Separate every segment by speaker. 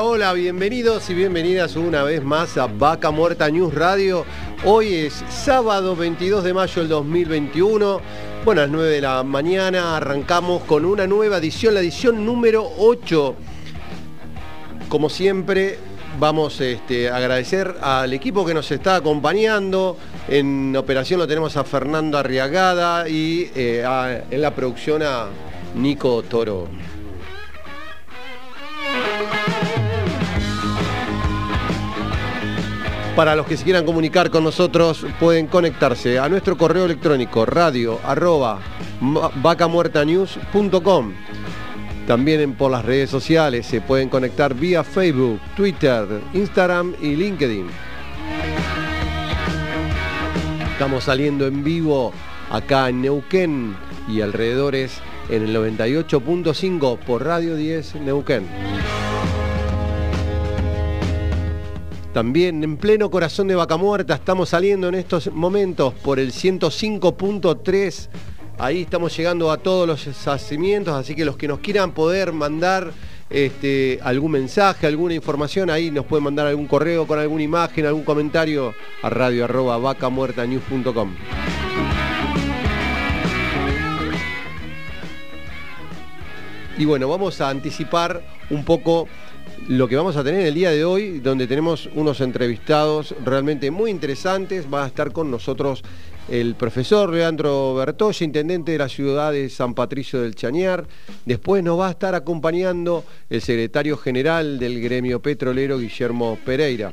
Speaker 1: Hola, bienvenidos y bienvenidas una vez más a Vaca Muerta News Radio. Hoy es sábado 22 de mayo del 2021. Bueno, a las 9 de la mañana arrancamos con una nueva edición, la edición número 8. Como siempre, vamos este, a agradecer al equipo que nos está acompañando. En operación lo tenemos a Fernando Arriagada y eh, en la producción a Nico Toro. Para los que se quieran comunicar con nosotros, pueden conectarse a nuestro correo electrónico radio. También por las redes sociales se pueden conectar vía Facebook, Twitter, Instagram y LinkedIn. Estamos saliendo en vivo acá en Neuquén y alrededores en el 98.5 por Radio 10 Neuquén. También en pleno corazón de Vaca Muerta estamos saliendo en estos momentos por el 105.3. Ahí estamos llegando a todos los yacimientos, así que los que nos quieran poder mandar este, algún mensaje, alguna información, ahí nos pueden mandar algún correo con alguna imagen, algún comentario a radio vacamuertanews.com. Y bueno, vamos a anticipar un poco lo que vamos a tener el día de hoy, donde tenemos unos entrevistados realmente muy interesantes. Va a estar con nosotros el profesor Leandro Bertoya, intendente de la ciudad de San Patricio del Chañar. Después nos va a estar acompañando el secretario general del gremio petrolero, Guillermo Pereira.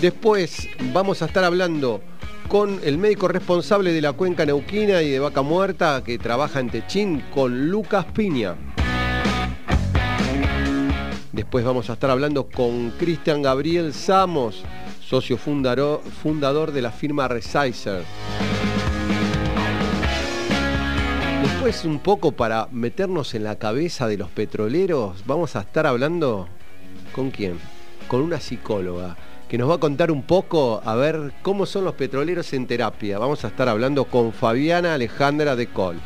Speaker 1: Después vamos a estar hablando con el médico responsable de la cuenca neuquina y de Vaca Muerta que trabaja en Techín, con Lucas Piña. Después vamos a estar hablando con Cristian Gabriel Samos, socio fundaro- fundador de la firma Resizer. Después un poco para meternos en la cabeza de los petroleros, vamos a estar hablando con quién? Con una psicóloga que nos va a contar un poco a ver cómo son los petroleros en terapia. Vamos a estar hablando con Fabiana Alejandra de Col.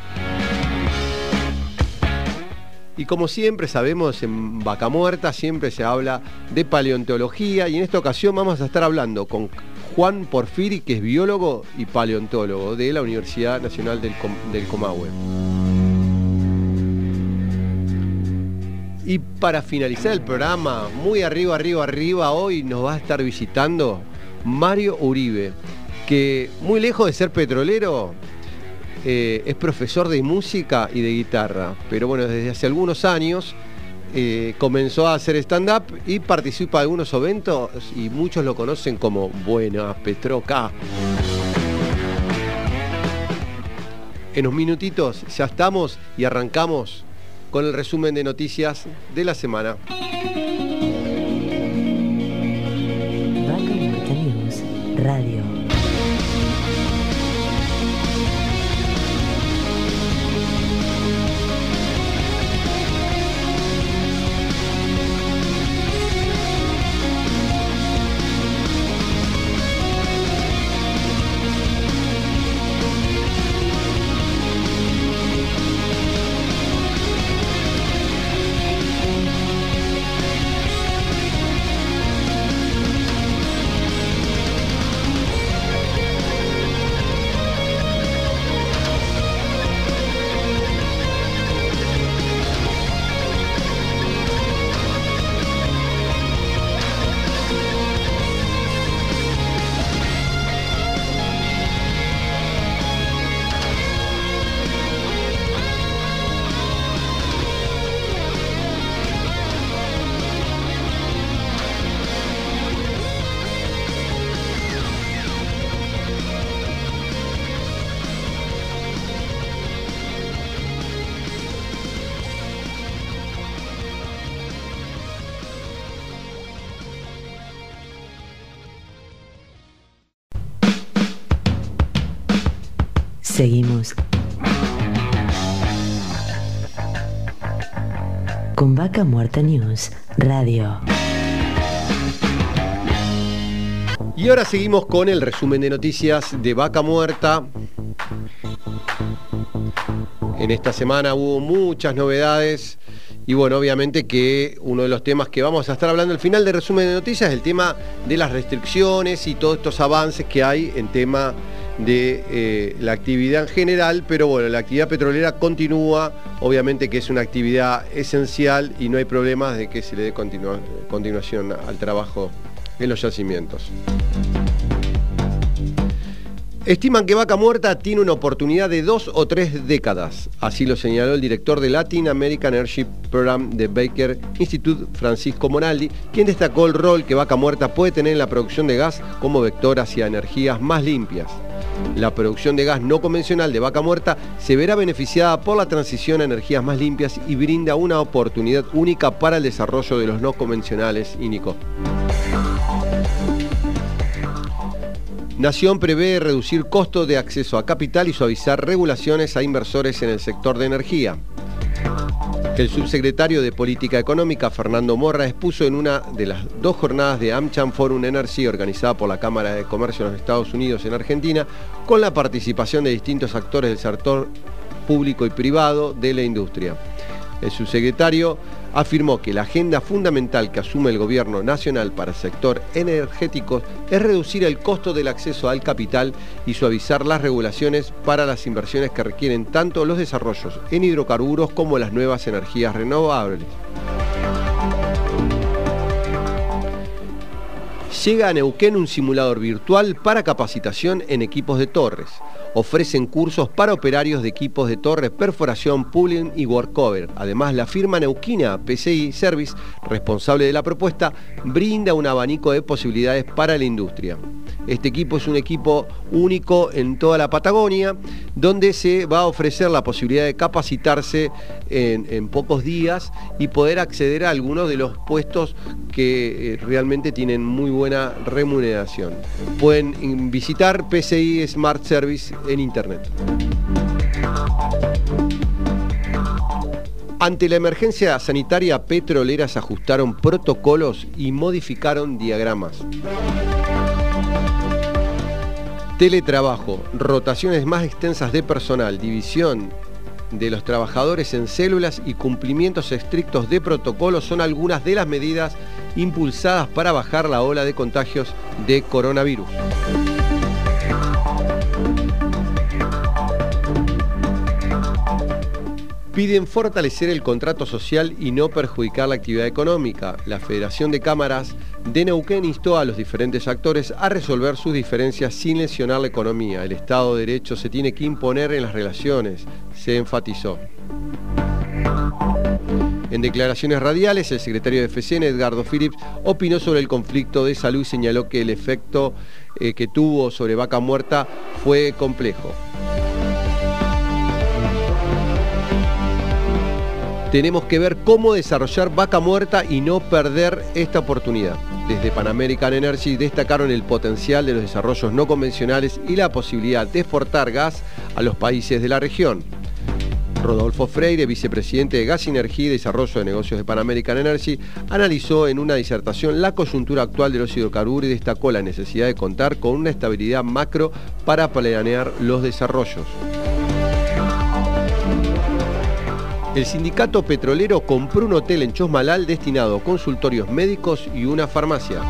Speaker 1: Y como siempre sabemos, en Vaca Muerta siempre se habla de paleontología y en esta ocasión vamos a estar hablando con Juan Porfiri, que es biólogo y paleontólogo de la Universidad Nacional del, Com- del Comahue. Y para finalizar el programa, muy arriba, arriba, arriba, hoy nos va a estar visitando Mario Uribe, que muy lejos de ser petrolero, eh, es profesor de música y de guitarra, pero bueno, desde hace algunos años eh, comenzó a hacer stand-up y participa de algunos eventos y muchos lo conocen como Buena Petroca. En unos minutitos ya estamos y arrancamos con el resumen de noticias de la semana.
Speaker 2: Radio. Vaca Muerta News Radio.
Speaker 1: Y ahora seguimos con el resumen de noticias de Vaca Muerta. En esta semana hubo muchas novedades y bueno, obviamente que uno de los temas que vamos a estar hablando al final del resumen de noticias es el tema de las restricciones y todos estos avances que hay en tema de eh, la actividad en general, pero bueno, la actividad petrolera continúa, obviamente que es una actividad esencial y no hay problemas de que se le dé continuación al trabajo en los yacimientos. Estiman que Vaca Muerta tiene una oportunidad de dos o tres décadas. Así lo señaló el director de Latin American Energy Program de Baker Institute, Francisco Monaldi, quien destacó el rol que Vaca Muerta puede tener en la producción de gas como vector hacia energías más limpias. La producción de gas no convencional de Vaca Muerta se verá beneficiada por la transición a energías más limpias y brinda una oportunidad única para el desarrollo de los no convencionales, Nico. Nación prevé reducir costos de acceso a capital y suavizar regulaciones a inversores en el sector de energía. El subsecretario de Política Económica, Fernando Morra, expuso en una de las dos jornadas de AmCham Forum Energy organizada por la Cámara de Comercio de los Estados Unidos en Argentina, con la participación de distintos actores del sector público y privado de la industria. El subsecretario afirmó que la agenda fundamental que asume el gobierno nacional para el sector energético es reducir el costo del acceso al capital y suavizar las regulaciones para las inversiones que requieren tanto los desarrollos en hidrocarburos como las nuevas energías renovables. Llega a Neuquén un simulador virtual para capacitación en equipos de torres. Ofrecen cursos para operarios de equipos de torre, perforación, pooling y workover. Además, la firma neuquina PCI Service, responsable de la propuesta, brinda un abanico de posibilidades para la industria. Este equipo es un equipo único en toda la Patagonia, donde se va a ofrecer la posibilidad de capacitarse en, pocos días y poder acceder a algunos de los puestos que eh, realmente tienen muy buena remuneración. Pueden visitar PCI Smart Service en internet. Ante la emergencia sanitaria, petroleras ajustaron protocolos y modificaron diagramas. Teletrabajo, rotaciones más extensas de personal, división de los trabajadores en células y cumplimientos estrictos de protocolos son algunas de las medidas impulsadas para bajar la ola de contagios de coronavirus. Piden fortalecer el contrato social y no perjudicar la actividad económica. La Federación de Cámaras de Neuquén instó a los diferentes actores a resolver sus diferencias sin lesionar la economía. El Estado de Derecho se tiene que imponer en las relaciones, se enfatizó. En declaraciones radiales, el secretario de FCN, Edgardo Phillips, opinó sobre el conflicto de salud y señaló que el efecto eh, que tuvo sobre Vaca Muerta fue complejo. Tenemos que ver cómo desarrollar vaca muerta y no perder esta oportunidad. Desde Pan American Energy destacaron el potencial de los desarrollos no convencionales y la posibilidad de exportar gas a los países de la región. Rodolfo Freire, vicepresidente de Gas, Energía y Desarrollo de Negocios de Pan American Energy, analizó en una disertación la coyuntura actual de los hidrocarburos y destacó la necesidad de contar con una estabilidad macro para planear los desarrollos. El sindicato petrolero compró un hotel en Chosmalal destinado a consultorios médicos y una farmacia.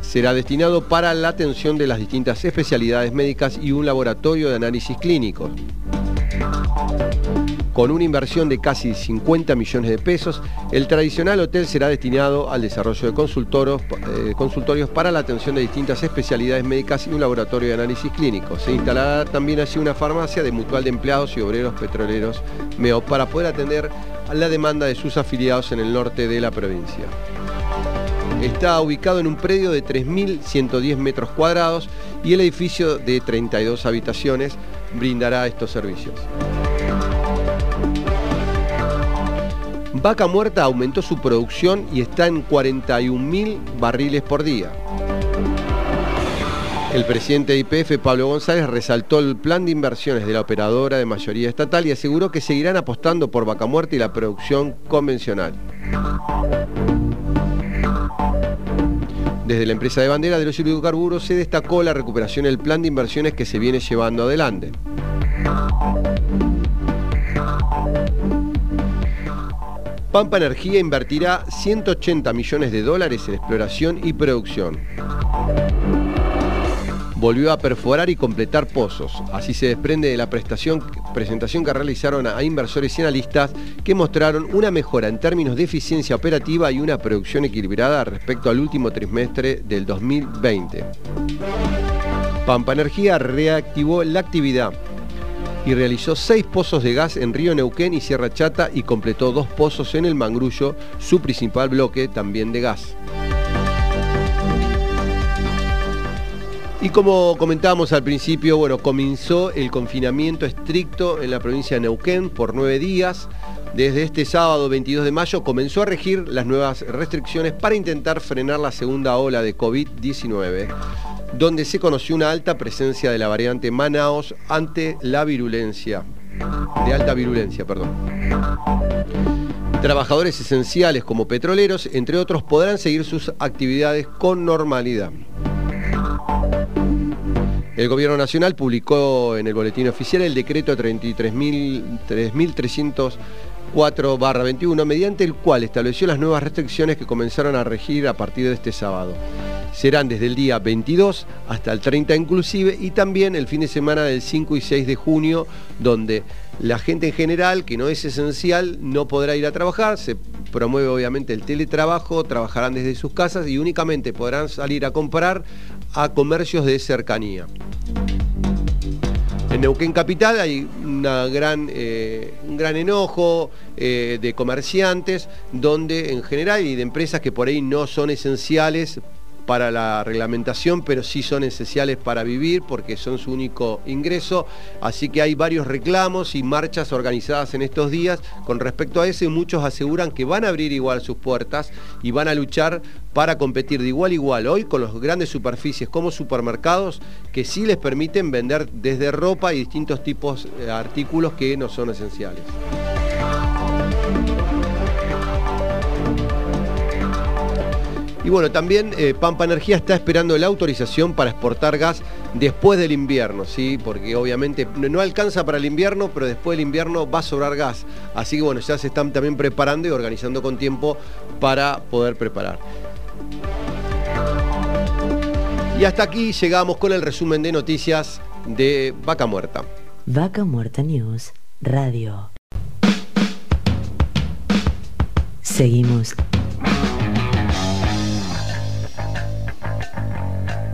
Speaker 1: Será destinado para la atención de las distintas especialidades médicas y un laboratorio de análisis clínicos. Con una inversión de casi 50 millones de pesos, el tradicional hotel será destinado al desarrollo de eh, consultorios, para la atención de distintas especialidades médicas y un laboratorio de análisis clínico. Se instalará también así una farmacia de mutual de empleados y obreros petroleros MEO para poder atender a la demanda de sus afiliados en el norte de la provincia. Está ubicado en un predio de 3.110 metros cuadrados y el edificio de 32 habitaciones brindará estos servicios. Vaca Muerta aumentó su producción y está en 41.000 barriles por día. El presidente de IPF, Pablo González, resaltó el plan de inversiones de la operadora de mayoría estatal y aseguró que seguirán apostando por vaca muerta y la producción convencional. Desde la empresa de bandera de los hidrocarburos se destacó la recuperación del plan de inversiones que se viene llevando adelante. Pampa Energía invertirá 180 millones de dólares en exploración y producción volvió a perforar y completar pozos. Así se desprende de la presentación que realizaron a inversores y analistas que mostraron una mejora en términos de eficiencia operativa y una producción equilibrada respecto al último trimestre del 2020. Pampa Energía reactivó la actividad y realizó seis pozos de gas en Río Neuquén y Sierra Chata y completó dos pozos en el Mangrullo, su principal bloque también de gas. Y como comentábamos al principio, bueno, comenzó el confinamiento estricto en la provincia de Neuquén por nueve días. Desde este sábado 22 de mayo comenzó a regir las nuevas restricciones para intentar frenar la segunda ola de COVID-19, donde se conoció una alta presencia de la variante Manaos ante la virulencia, de alta virulencia, perdón. Trabajadores esenciales como petroleros, entre otros, podrán seguir sus actividades con normalidad. El Gobierno Nacional publicó en el Boletín Oficial el decreto 33.304-21, mediante el cual estableció las nuevas restricciones que comenzaron a regir a partir de este sábado. Serán desde el día 22 hasta el 30 inclusive y también el fin de semana del 5 y 6 de junio, donde la gente en general que no es esencial no podrá ir a trabajar, se promueve obviamente el teletrabajo, trabajarán desde sus casas y únicamente podrán salir a comprar a comercios de cercanía. En Neuquén Capital hay una gran, eh, un gran enojo eh, de comerciantes donde en general y de empresas que por ahí no son esenciales para la reglamentación, pero sí son esenciales para vivir porque son su único ingreso. Así que hay varios reclamos y marchas organizadas en estos días con respecto a eso muchos aseguran que van a abrir igual sus puertas y van a luchar para competir de igual a igual hoy con los grandes superficies como supermercados que sí les permiten vender desde ropa y distintos tipos de artículos que no son esenciales. Y bueno, también eh, Pampa Energía está esperando la autorización para exportar gas después del invierno, ¿sí? Porque obviamente no alcanza para el invierno, pero después del invierno va a sobrar gas. Así que bueno, ya se están también preparando y organizando con tiempo para poder preparar. Y hasta aquí llegamos con el resumen de noticias de Vaca Muerta.
Speaker 2: Vaca Muerta News Radio. Seguimos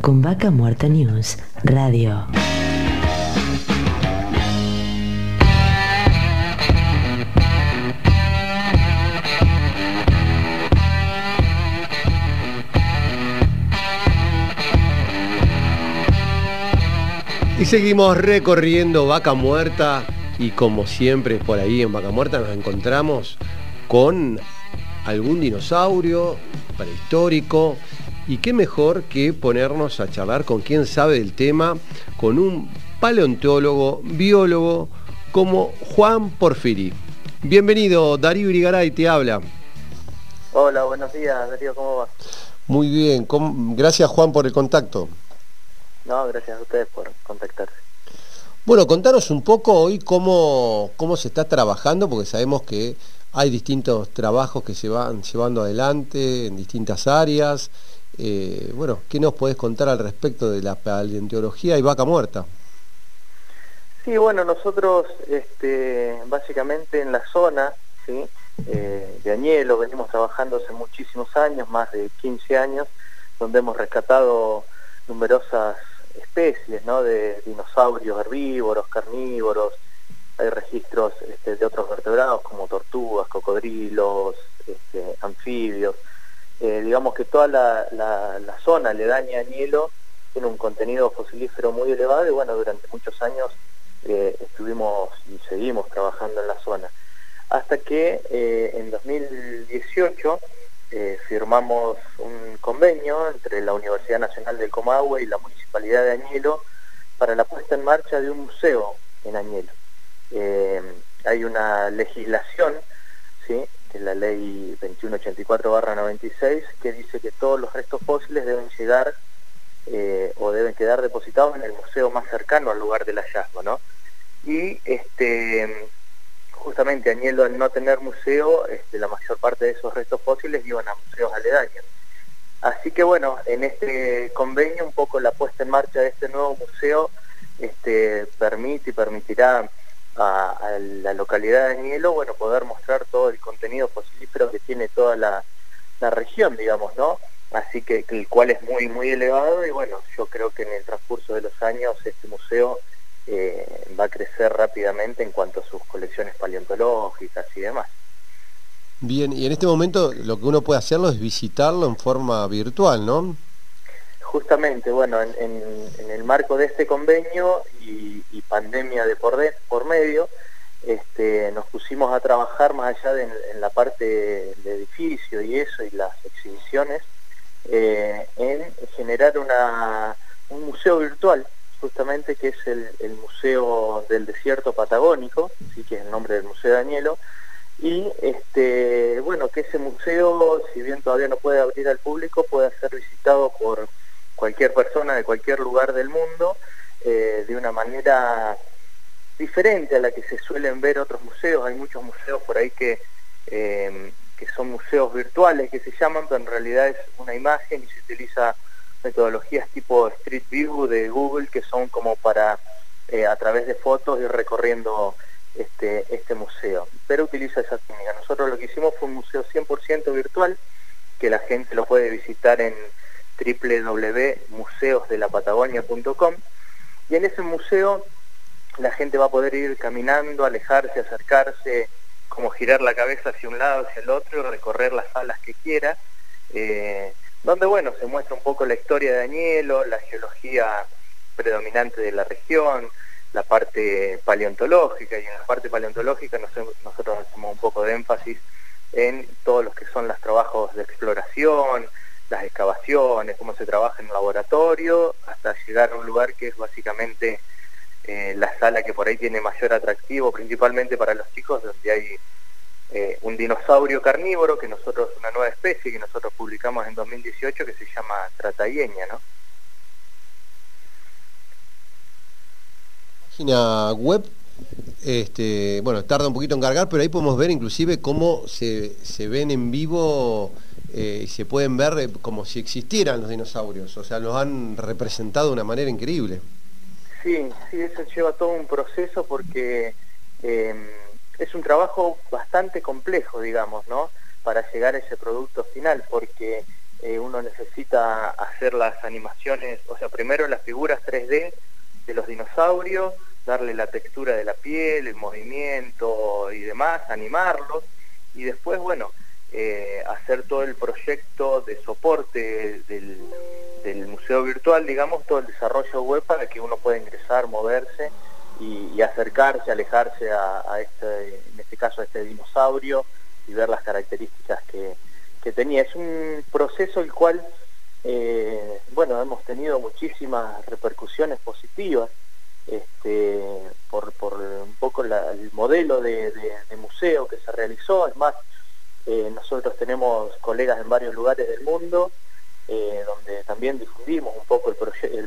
Speaker 2: con Vaca Muerta News Radio.
Speaker 1: Y seguimos recorriendo Vaca Muerta y como siempre por ahí en Vaca Muerta nos encontramos con algún dinosaurio prehistórico y qué mejor que ponernos a charlar con quien sabe del tema, con un paleontólogo, biólogo como Juan Porfiri. Bienvenido, Darío Irigaray te habla.
Speaker 3: Hola, buenos días, Darío, ¿cómo va?
Speaker 1: Muy bien, gracias Juan por el contacto.
Speaker 3: No, gracias a ustedes por contactarse.
Speaker 1: Bueno, contanos un poco hoy cómo, cómo se está trabajando, porque sabemos que hay distintos trabajos que se van llevando adelante en distintas áreas eh, bueno, ¿qué nos podés contar al respecto de la paleontología y vaca muerta?
Speaker 3: Sí, bueno, nosotros este, básicamente en la zona eh, de Añelo venimos trabajando hace muchísimos años, más de 15 años, donde hemos rescatado numerosas especies ¿no? de dinosaurios herbívoros, carnívoros, hay registros este, de otros vertebrados como tortugas, cocodrilos, este, anfibios, eh, digamos que toda la, la, zona aledaña a tiene un contenido fosilífero muy elevado y bueno, durante muchos años eh, estuvimos y seguimos trabajando en la zona. Hasta que eh, en 2018
Speaker 4: eh, firmamos un convenio entre la Universidad Nacional del Comahue y la Municipalidad de Añelo para la puesta en marcha de un museo en Añelo. Hay una legislación, ¿sí? Que es la ley 2184-96, que dice que todos los restos fósiles deben llegar eh, o deben quedar depositados en el museo más cercano al lugar del hallazgo, ¿no? Y este, justamente Añelo al no tener museo, este, la mayor parte de esos restos fósiles iban a museos aledaños. Así que bueno, en este convenio un poco la puesta en marcha de este nuevo museo este, permite y permitirá a, la localidad de Añelo, bueno, poder mostrar todo el contenido fosilífero que tiene toda la, la región, digamos, ¿no? así que el cual es muy muy elevado y bueno, yo creo que en el transcurso de los años este museo eh, va a crecer rápidamente en cuanto a sus colecciones paleontológicas y demás.
Speaker 1: Bien, y en este momento lo que uno puede hacerlo es visitarlo en forma virtual, ¿no?
Speaker 4: Justamente, bueno, en, el marco de este convenio y, pandemia de por, por medio, este, nos pusimos a trabajar más allá de en la parte del edificio y eso y las exhibiciones, eh, en generar un museo virtual, justamente que es el, Museo del Desierto Patagónico, ¿sí? que es el nombre del Museo de Añelo, y este, bueno, que ese museo, si bien todavía no puede abrir al público, puede ser visitado por cualquier persona de cualquier lugar del mundo eh, de una manera diferente a la que se suelen ver otros museos. Hay muchos museos por ahí que eh, que son museos virtuales que se llaman, pero en realidad es una imagen y se utiliza metodologías tipo Street View de Google que son como para eh, a través de fotos ir recorriendo este, este museo. Pero utiliza esa técnica. Nosotros lo que hicimos fue un museo 100% virtual que la gente lo puede visitar en www.museosdelapatagonia.com y en ese museo la gente va a poder ir caminando, alejarse, acercarse, como girar la cabeza hacia un lado, hacia el otro recorrer las salas que quiera, eh, donde bueno, se muestra un poco la historia de Añelo, la geología predominante de la región, la parte paleontológica, y en la parte paleontológica nosotros hacemos un poco de énfasis en todos los que son los trabajos de exploración, las excavaciones, cómo se trabaja en el laboratorio, hasta llegar a un lugar que es básicamente eh, la sala que por ahí tiene mayor atractivo, principalmente para los chicos, donde hay eh, un dinosaurio carnívoro, que nosotros, una nueva especie que nosotros publicamos en 2018, que se llama tratayeña, ¿no?
Speaker 1: Página web, este, bueno, tarda un poquito en cargar, pero ahí podemos ver inclusive cómo se, se ven en vivo eh, y se pueden ver como si existieran los dinosaurios, o sea, los han representado de una manera increíble.
Speaker 4: Sí, sí, eso lleva todo un proceso porque em, es un trabajo bastante complejo, digamos, ¿no? Para llegar a ese producto final, porque eh, uno necesita hacer las animaciones, o sea, primero las figuras 3D de los dinosaurios, darle la textura de la piel, el movimiento y demás, animarlos, y después, bueno, eh, hacer todo el proyecto de soporte del, museo virtual, digamos, todo el desarrollo web para que uno pueda ingresar, moverse y, acercarse, alejarse a, este, en este caso a este dinosaurio y ver las características que, tenía. Es un proceso el cual, eh, bueno, hemos tenido muchísimas repercusiones positivas este, por, un poco el modelo de museo que se realizó, es más, eh, nosotros tenemos colegas en varios lugares del mundo, eh, donde también difundimos un poco el,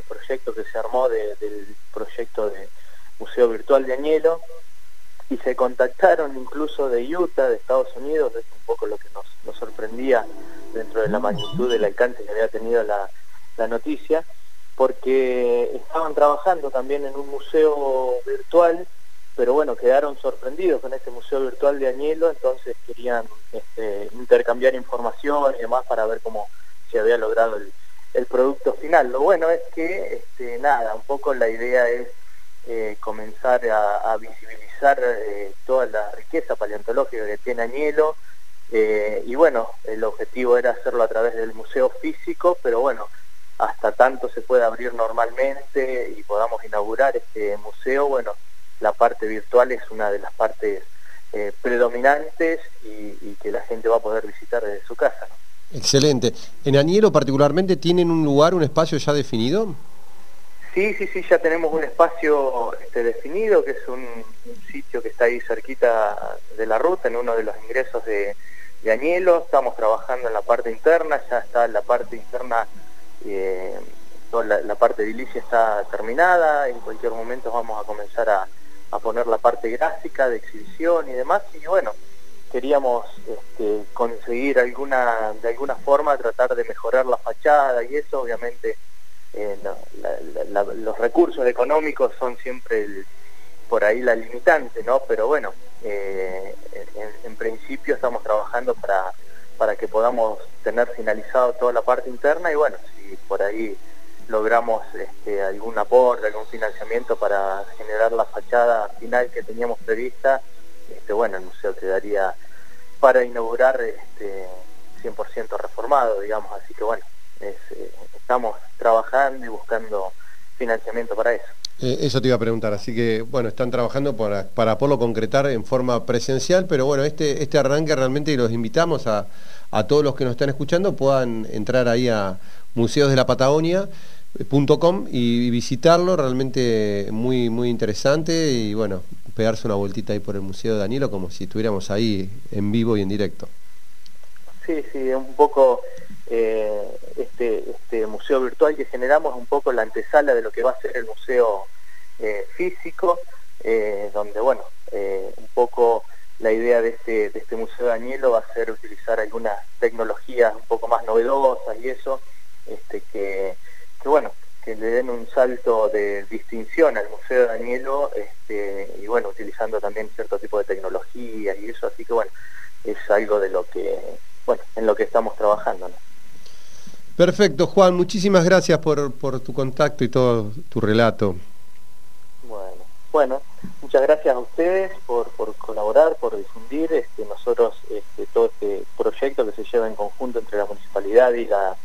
Speaker 4: proyecto que se armó del proyecto de Museo Virtual de Añelo, y se contactaron incluso de Utah, de Estados Unidos, es un poco lo que nos, sorprendía dentro de la magnitud del alcance que había tenido la noticia, porque estaban trabajando también en un museo virtual pero bueno, quedaron sorprendidos con este museo virtual de Añelo, entonces querían este, intercambiar información y demás para ver cómo se había logrado el, producto final. Lo bueno es que, este, nada, un poco la idea es eh, comenzar a, visibilizar eh, toda la riqueza paleontológica que tiene Añelo, eh, y bueno, el objetivo era hacerlo a través del museo físico, pero bueno, hasta tanto se pueda abrir normalmente y podamos inaugurar este museo, bueno, la parte virtual es una de las partes eh, predominantes y, que la gente va a poder visitar desde su casa.
Speaker 1: Excelente. ¿En Añelo particularmente tienen un lugar, un espacio ya definido?
Speaker 4: Sí, sí, sí, ya tenemos un espacio este, definido, que es un, sitio que está ahí cerquita de la ruta, en uno de los ingresos de, Añelo. Estamos trabajando en la parte interna, ya está la parte interna, eh, toda la, parte de edilicia está terminada, en cualquier momento vamos a comenzar a, a poner la parte gráfica de exhibición y demás, y bueno, queríamos este, conseguir alguna de alguna forma tratar de mejorar la fachada y eso obviamente eh, los recursos económicos son siempre por ahí la limitante no pero bueno eh, en, principio estamos trabajando para para que podamos tener finalizado toda la parte interna y bueno si por ahí logramos este, algún aporte algún financiamiento para generar la fachada final que teníamos prevista este, bueno, el museo quedaría para inaugurar este, 100% reformado, digamos, así que bueno, eh, estamos trabajando y buscando financiamiento para eso.
Speaker 1: Eh, eso te iba a preguntar, así que bueno, están trabajando para, para poderlo concretar en forma presencial, pero bueno, este, este arranque realmente los invitamos a, a todos los que nos están escuchando puedan entrar ahí a Museos y visitarlo, realmente muy, muy interesante y bueno, pegarse una vueltita ahí por el Museo de Danilo como si estuviéramos ahí en vivo y en directo.
Speaker 4: Sí, sí, un poco eh, este, este museo virtual que generamos, un poco la antesala de lo que va a ser el museo eh, físico, eh, donde bueno, un poco la idea de este, de este Museo de Danielo va a ser utilizar algunas tecnologías un poco más novedosas y eso, este, que que bueno, que le den un salto de distinción al Museo de Danielo este, y bueno, utilizando también cierto tipo de tecnología y eso, así que bueno, es algo de lo que, bueno, en lo que estamos trabajando.
Speaker 1: Perfecto, Juan, muchísimas gracias por, por tu contacto y todo tu relato.
Speaker 4: Bueno, bueno, muchas gracias a ustedes por, por colaborar, por difundir este, nosotros este, todo este proyecto que se lleva en conjunto entre la municipalidad y la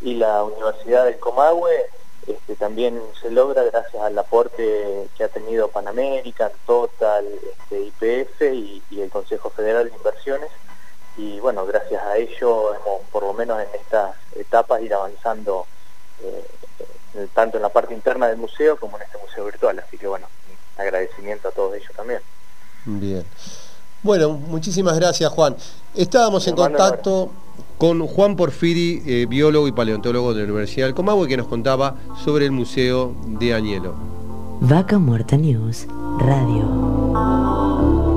Speaker 4: y la Universidad del Comahue este, también se logra gracias al aporte que ha tenido Panamérica, Total, este, IPF y, el Consejo Federal de Inversiones y bueno, gracias a ello hemos por lo menos en estas etapas ir avanzando eh, tanto en la parte interna del museo como en este museo virtual, así que bueno, agradecimiento a todos ellos también.
Speaker 1: Bien. Bueno, muchísimas gracias Juan. Estábamos en contacto con Juan Porfiri, eh, biólogo y paleontólogo de la Universidad del Comahue, que nos contaba sobre el Museo de Añelo.
Speaker 2: Vaca Muerta News, Radio.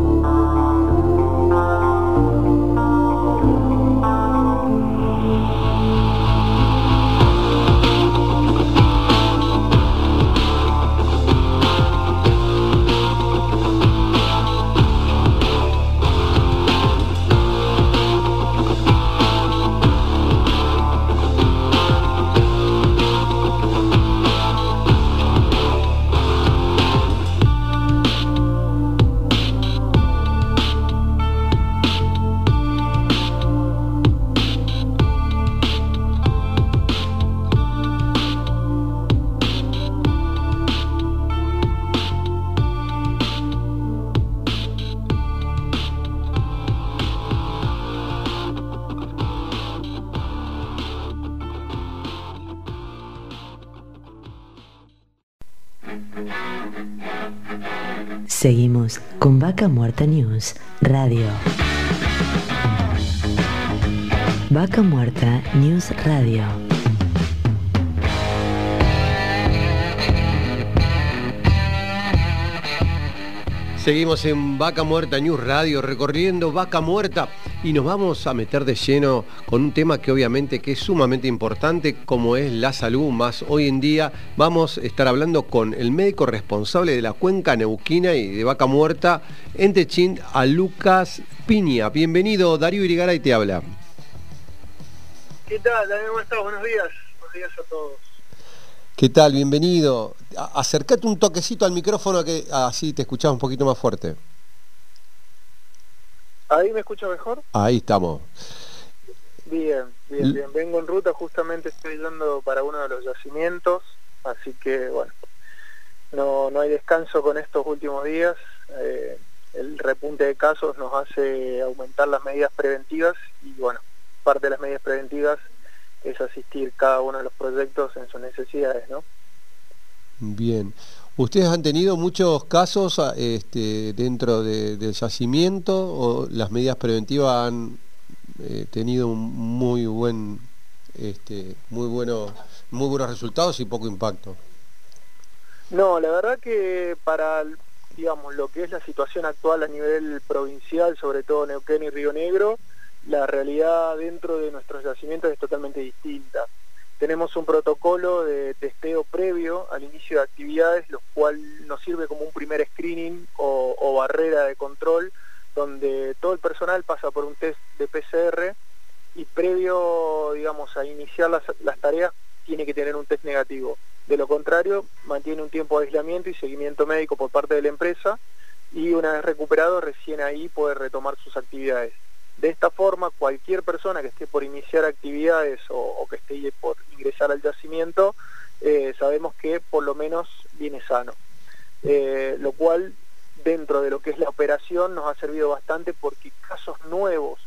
Speaker 2: Vaca Muerta News Radio. Vaca Muerta News Radio.
Speaker 1: Seguimos en Vaca Muerta News Radio, recorriendo Vaca Muerta y nos vamos a meter de lleno con un tema que obviamente que es sumamente importante como es la salud, más hoy en día vamos a estar hablando con el médico responsable de la cuenca neuquina y de Vaca Muerta en Techín, a Lucas Piña. Bienvenido, Darío Irigaray te habla.
Speaker 5: ¿Qué tal, ¿Cómo estás? Buenos días. Buenos días a todos.
Speaker 1: ¿Qué tal? Bienvenido. Acércate un toquecito al micrófono que así te escuchamos un poquito más fuerte.
Speaker 5: ¿Ahí me escucha mejor?
Speaker 1: Ahí estamos.
Speaker 5: Bien, bien, bien. Vengo en ruta, justamente estoy yendo para uno de los yacimientos, así que bueno, no, no hay descanso con estos últimos días. Eh, el repunte de casos nos hace aumentar las medidas preventivas y bueno, parte de las medidas preventivas es asistir cada uno de los proyectos en sus necesidades, ¿no?
Speaker 1: Bien. ¿Ustedes han tenido muchos casos ah, este, dentro del yacimiento o las medidas preventivas han eh, tenido muy buen, este, muy bueno, muy buenos resultados y poco impacto?
Speaker 5: No, la verdad que para digamos lo que es la situación actual a nivel provincial, sobre todo Neuquén y Río Negro, la realidad dentro de nuestros yacimientos es totalmente distinta. Tenemos un protocolo de testeo previo al inicio de actividades, lo cual nos sirve como un primer screening o, barrera de control, donde todo el personal pasa por un test de PCR y previo, digamos, a iniciar las, las tareas tiene que tener un test negativo. De lo contrario, mantiene un tiempo de aislamiento y seguimiento médico por parte de la empresa y una vez recuperado, recién ahí puede retomar sus actividades. De esta forma, cualquier persona que esté por iniciar actividades o, que esté por ingresar al yacimiento, eh, sabemos que por lo menos viene sano. Eh, lo cual, dentro de lo que es la operación, nos ha servido bastante porque casos nuevos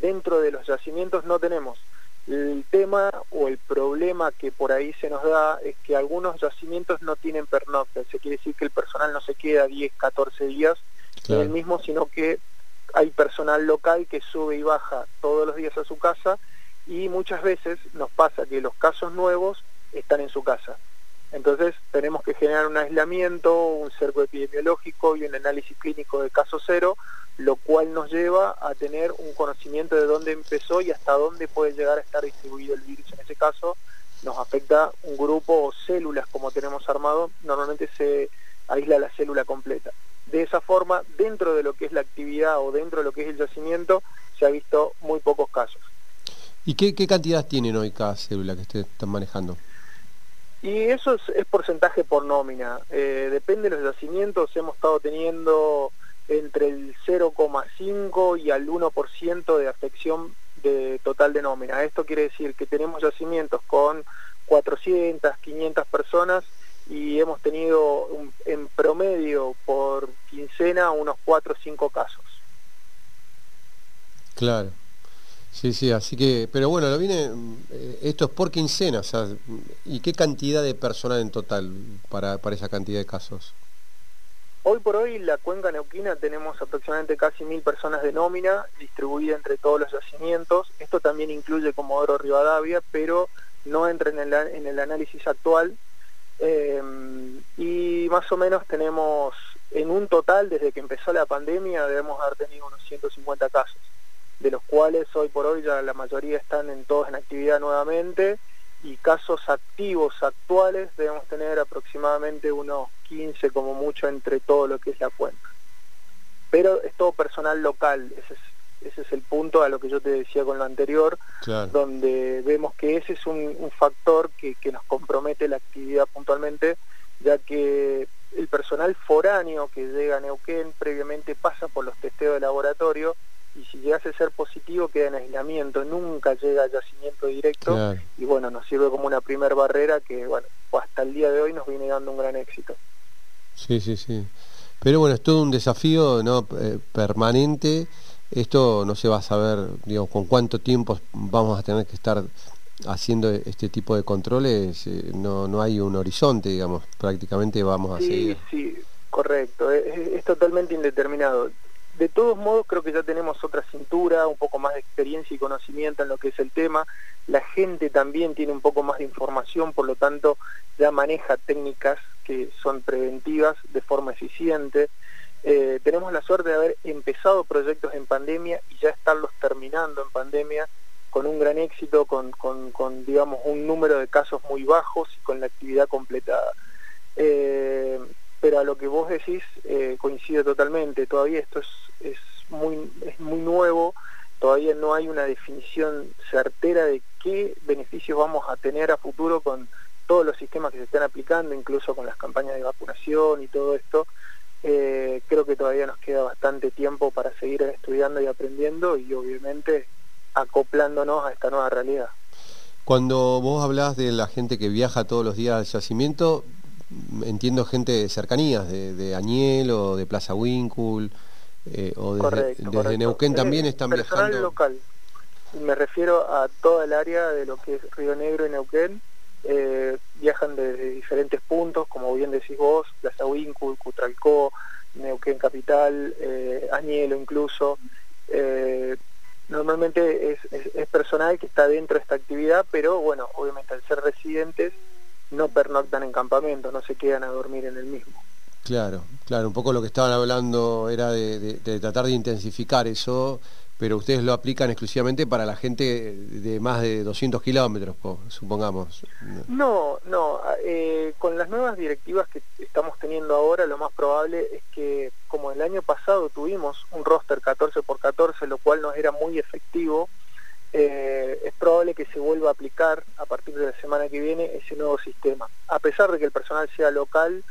Speaker 5: dentro de los yacimientos no tenemos. El tema o el problema que por ahí se nos da es que algunos yacimientos no tienen pernocta, se quiere decir que el personal no se queda 10, 14 días en el mismo, sino que hay personal local que sube y baja todos los días a su casa y muchas veces nos pasa que los casos nuevos están en su casa. Entonces tenemos que generar un aislamiento, un cerco epidemiológico y un análisis clínico de caso cero, lo cual nos lleva a tener un conocimiento de dónde empezó y hasta dónde puede llegar a estar distribuido el virus. En ese caso nos afecta un grupo o células como tenemos armado, normalmente se aísla la célula completa. De esa forma, dentro de lo que es la actividad o dentro de lo que es el yacimiento, se ha visto muy pocos casos.
Speaker 1: ¿Y qué, cantidad tienen hoy cada célula que ustedes están manejando?
Speaker 5: Y eso es, porcentaje por nómina. Eh, depende de los yacimientos, hemos estado teniendo entre el 0,5 y al 1% de afección de total de nómina. Esto quiere decir que tenemos yacimientos con 400, 500 personas y hemos tenido en promedio por quincena unos 4 o 5 casos.
Speaker 1: Claro. Sí, sí, así que, pero bueno, lo viene, eh, esto es por quincena, o sea, ¿y qué cantidad de personal en total para, para esa cantidad de casos?
Speaker 5: Hoy por hoy la cuenca neuquina tenemos aproximadamente casi mil personas de nómina distribuida entre todos los yacimientos. Esto también incluye Comodoro Rivadavia, pero no entra en el, en el análisis actual eh, y más o menos tenemos en un total, desde que empezó la pandemia, debemos haber tenido unos 150 casos, de los cuales hoy por hoy ya la mayoría están en todos en actividad nuevamente y casos activos actuales debemos tener aproximadamente unos 15 como mucho entre todo lo que es la cuenta. Pero es todo personal local, ese es ese es el punto a lo que yo te decía con lo anterior, donde vemos que ese es un, factor que, nos compromete la actividad puntualmente, ya que el personal foráneo que llega a Neuquén previamente pasa por los testeos de laboratorio y si llegase a ser positivo queda en aislamiento, nunca llega a yacimiento directo y bueno, nos sirve como una primer barrera que bueno, hasta el día de hoy nos viene dando un gran éxito.
Speaker 1: Sí, sí, sí. Pero bueno, es todo un desafío ¿no? Eh, permanente esto no se va a saber, digamos, con cuánto tiempo vamos a tener que estar haciendo este tipo de controles, eh, no, no hay un horizonte, digamos, prácticamente vamos a seguir.
Speaker 5: Sí, correcto, es, totalmente indeterminado. De todos modos, creo que ya tenemos otra cintura, un poco más de experiencia y conocimiento en lo que es el tema. La gente también tiene un poco más de información, por lo tanto, ya maneja técnicas que son preventivas de forma eficiente. Eh, tenemos la suerte de haber empezado proyectos en pandemia y ya estarlos terminando en pandemia con un gran éxito, con, digamos un número de casos muy bajos y con la actividad completada. Eh, pero a lo que vos decís eh, coincide totalmente, todavía esto es, es, muy, es muy nuevo, todavía no hay una definición certera de qué beneficios vamos a tener a futuro con todos los sistemas que se están aplicando, incluso con las campañas de vacunación y todo esto. Eh, creo que todavía nos queda bastante tiempo para seguir estudiando y aprendiendo y obviamente acoplándonos a esta nueva realidad.
Speaker 1: Cuando vos hablas de la gente que viaja todos los días al yacimiento, entiendo gente de cercanías, de, Añel o de Plaza Wincul, eh, o desde, Neuquén también están
Speaker 5: personal
Speaker 1: viajando.
Speaker 5: local. me refiero a toda el área de lo que es Río Negro y Neuquén, eh, viajan desde diferentes puntos, como bien decís vos, Plaza Huíncul, Cutralcó, Neuquén Capital, eh, Añelo incluso. Eh, normalmente es, personal que está dentro de esta actividad, pero bueno, obviamente al ser residentes no pernoctan en campamento, no se quedan a dormir en el mismo.
Speaker 1: Claro, claro, un poco lo que estaban hablando era de tratar de intensificar eso pero ustedes lo aplican exclusivamente para la gente de más de 200 kilómetros, supongamos.
Speaker 5: No, no, eh, con las nuevas directivas que estamos teniendo ahora, lo más probable es que, como el año pasado tuvimos un roster 14 por 14, lo cual nos era muy efectivo, eh, es probable que se vuelva a aplicar a partir de la semana que viene ese nuevo sistema. A pesar de que el personal sea local,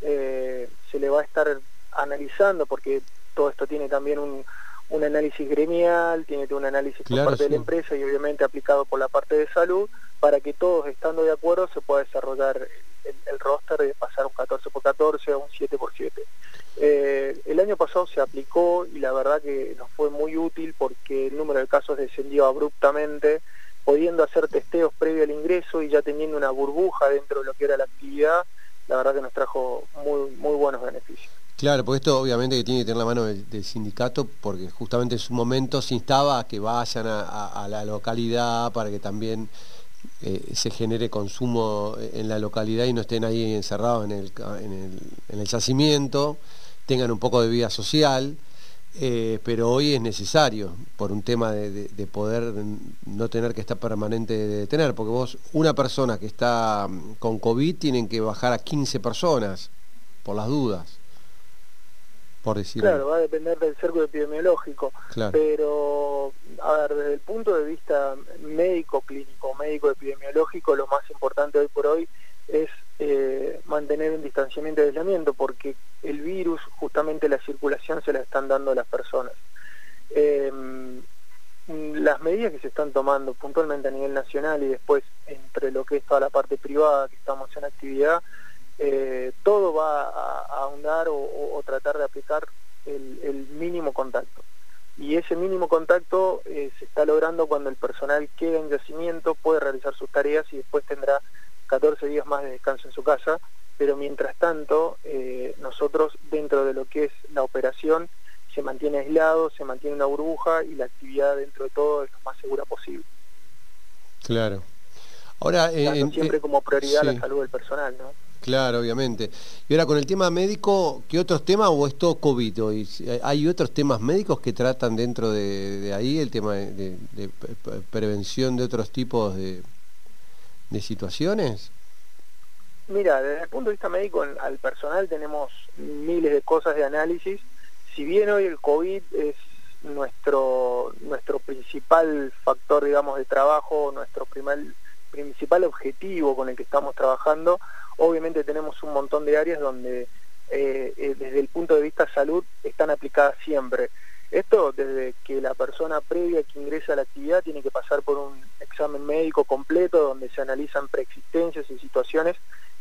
Speaker 5: eh, se le va a estar analizando, porque todo esto tiene también un un análisis gremial, tiene un análisis por parte de la empresa y obviamente aplicado por la parte de salud, para que todos estando de acuerdo se pueda desarrollar el, roster de pasar un 14 por 14 a un 7 por 7. Eh, el año pasado se aplicó y la verdad que nos fue muy útil porque el número de casos descendió abruptamente, pudiendo hacer testeos previo al ingreso y ya teniendo una burbuja dentro de lo que era la actividad, la verdad que nos trajo muy, muy buenos beneficios.
Speaker 1: Claro, porque esto obviamente que tiene que tener la mano del, sindicato, porque justamente en su momento se instaba a que vayan a, la localidad para que también eh, se genere consumo en la localidad y no estén ahí encerrados en el, en el, yacimiento, tengan un poco de vida social, eh, pero hoy es necesario por un tema de, poder no tener que estar permanente de detener, porque vos, una persona que está con COVID, tienen que bajar a 15 personas, por las dudas.
Speaker 5: Claro, va a depender del cerco epidemiológico, pero a ver, desde el punto de vista médico clínico, médico epidemiológico, lo más importante hoy por hoy es eh, mantener un distanciamiento de aislamiento, porque el virus, justamente la circulación se la están dando a las personas. Em, las medidas que se están tomando puntualmente a nivel nacional y después entre lo que es toda la parte privada que estamos en actividad, eh, todo va a, ahondar o, tratar de aplicar el, mínimo contacto. Y ese mínimo contacto eh, se está logrando cuando el personal queda en yacimiento, puede realizar sus tareas y después tendrá 14 días más de descanso en su casa, pero mientras tanto eh, nosotros dentro de lo que es la operación se mantiene aislado, se mantiene una burbuja y la actividad dentro de todo es lo más segura posible.
Speaker 1: Claro. Ahora,
Speaker 5: siempre como prioridad la salud del personal, ¿no?
Speaker 1: Claro, obviamente. Y ahora con el tema médico, ¿qué otros temas o es todo COVID? ¿Hay otros temas médicos que tratan dentro de, ahí el tema de, prevención de otros tipos de, situaciones?
Speaker 5: Mira, desde el punto de vista médico al personal tenemos miles de cosas de análisis. Si bien hoy el COVID es nuestro, nuestro principal factor, digamos, de trabajo, nuestro primer, principal objetivo con el que estamos trabajando, Obviamente tenemos un montón de áreas donde eh, eh, desde el punto de vista salud están aplicadas siempre. Esto desde que la persona previa que ingresa a la actividad tiene que pasar por un examen médico completo donde se analizan preexistencias y situaciones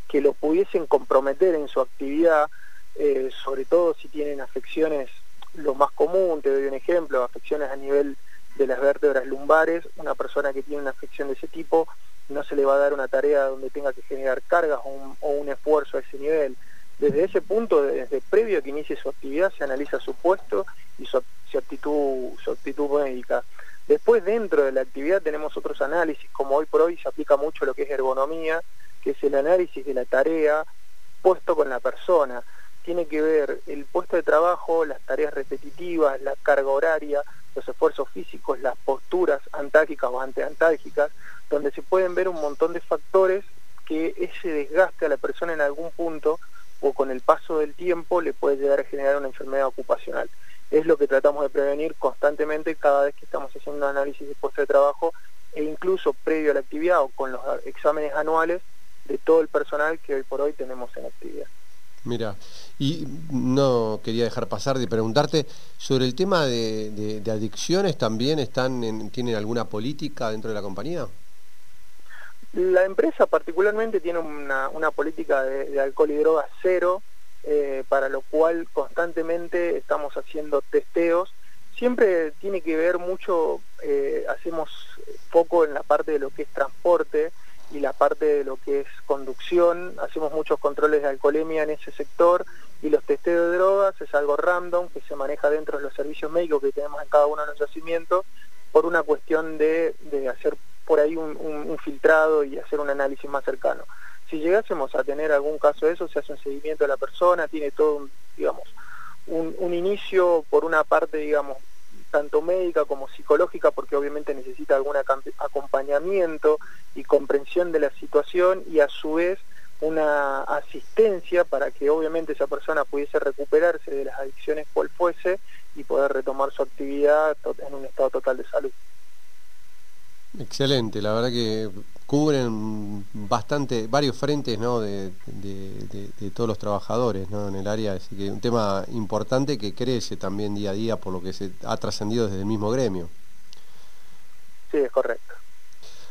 Speaker 5: que lo pudiesen comprometer en su actividad, eh, sobre todo si tienen afecciones, lo más común, te doy un ejemplo, afecciones a nivel de las vértebras lumbares, una persona que tiene una afección de ese tipo no se le va a dar una tarea donde tenga que generar cargas o un, esfuerzo a ese nivel. Desde ese punto, desde previo a que inicie su actividad, se analiza su puesto y su, actitud, su actitud médica. Después, dentro de la actividad, tenemos otros análisis, como hoy por hoy se aplica mucho lo que es ergonomía, que es el análisis de la tarea puesto con la persona. Tiene que ver el puesto de trabajo, las tareas repetitivas, la carga horaria, los esfuerzos físicos, las posturas antálgicas o anteantálgicas, donde se pueden ver un montón de factores que ese desgaste a la persona en algún punto o con el paso del tiempo le puede llegar a generar una enfermedad ocupacional. Es lo que tratamos de prevenir constantemente cada vez que estamos haciendo análisis de puesto de trabajo e incluso previo a la actividad o con los exámenes anuales de todo el personal que hoy por hoy tenemos en actividad.
Speaker 1: Mira, y no quería dejar pasar de preguntarte sobre el tema de, adicciones, ¿también están tienen alguna política dentro de la compañía?
Speaker 5: La empresa particularmente tiene una, política de, alcohol y drogas cero, eh, para lo cual constantemente estamos haciendo testeos, siempre tiene que ver mucho, eh, hacemos poco en la parte de lo que es transporte y la parte de lo que es conducción, hacemos muchos controles de alcoholemia en ese sector y los testeos de drogas es algo random que se maneja dentro de los servicios médicos que tenemos en cada uno de los yacimientos por una cuestión de, hacer por ahí un, filtrado y hacer un análisis más cercano. Si llegásemos a tener algún caso de eso, se hace un seguimiento de la persona, tiene todo, digamos, un, inicio por una parte, digamos, tanto médica como psicológica, porque obviamente necesita algún acompañamiento y comprensión de la situación y a su vez una asistencia para que obviamente esa persona pudiese recuperarse de las adicciones cual fuese y poder retomar su actividad en un estado total de salud.
Speaker 1: Excelente, la verdad que cubren bastante, varios frentes ¿no? de, todos los trabajadores ¿no? en el área, así que un tema importante que crece también día a día por lo que se ha trascendido desde el mismo gremio.
Speaker 5: Sí, es correcto.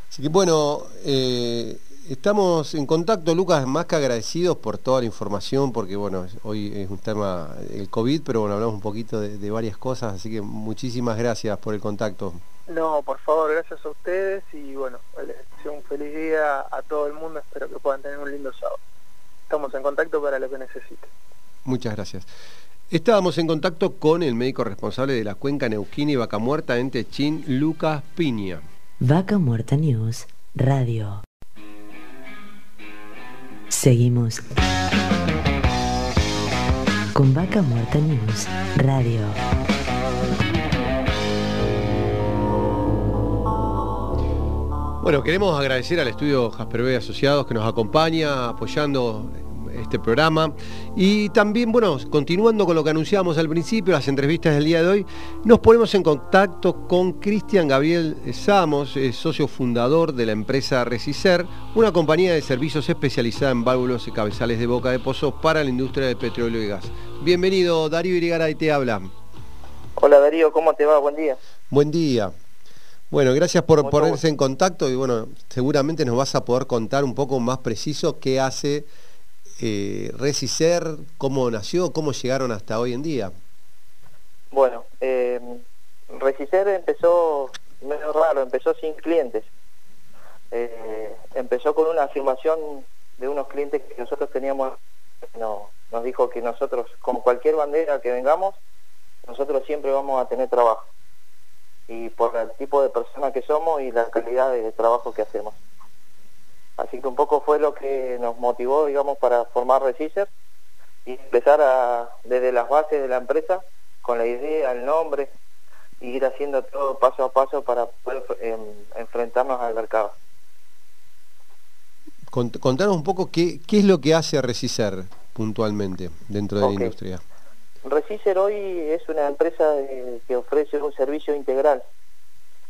Speaker 1: Así que bueno, eh, estamos en contacto, Lucas, más que agradecidos por toda la información, porque bueno, hoy es un tema el COVID, pero bueno, hablamos un poquito de varias cosas, así que muchísimas gracias por el contacto.
Speaker 5: No, por favor, gracias a ustedes y bueno, les deseo un feliz día a todo el mundo, espero que puedan tener un lindo sábado. Estamos en contacto para lo que necesiten.
Speaker 1: Muchas gracias. Estábamos en contacto con el médico responsable de la cuenca Neuquén y Vaca Muerta en Techín, Lucas Piña.
Speaker 2: Vaca Muerta News, Radio. Seguimos con Vaca Muerta News, Radio.
Speaker 1: Bueno, queremos agradecer al estudio Jasper B Asociados que nos acompaña apoyando este programa. Y también, bueno, continuando con lo que anunciábamos al principio, las entrevistas del día de hoy, nos ponemos en contacto con Cristian Gabriel Samos, socio fundador de la empresa Resicer, una compañía de servicios especializada en válvulos y cabezales de boca de pozo para la industria del petróleo y gas. Bienvenido, Darío Irigaray te habla.
Speaker 3: Hola Darío, ¿cómo te va? Buen día.
Speaker 1: Buen día. Bueno, gracias por ponerse en contacto y bueno, seguramente nos vas a poder contar un poco más preciso qué hace eh, Resicer, cómo nació, cómo llegaron hasta hoy en día.
Speaker 3: Bueno, eh, Resicer empezó medio raro, empezó sin clientes. Eh, empezó con una afirmación de unos clientes que nosotros teníamos, no, nos dijo que nosotros, con cualquier bandera que vengamos, nosotros siempre vamos a tener trabajo y por el tipo de persona que somos y la calidad de trabajo que hacemos. Así que un poco fue lo que nos motivó, digamos, para formar Resicer y empezar a, desde las bases de la empresa, con la idea, el nombre, y ir haciendo todo paso a paso para poder em, enfrentarnos al mercado.
Speaker 1: Contanos un poco qué, qué es lo que hace Resicer puntualmente dentro de la industria.
Speaker 3: Resicer hoy es una empresa que ofrece un servicio integral.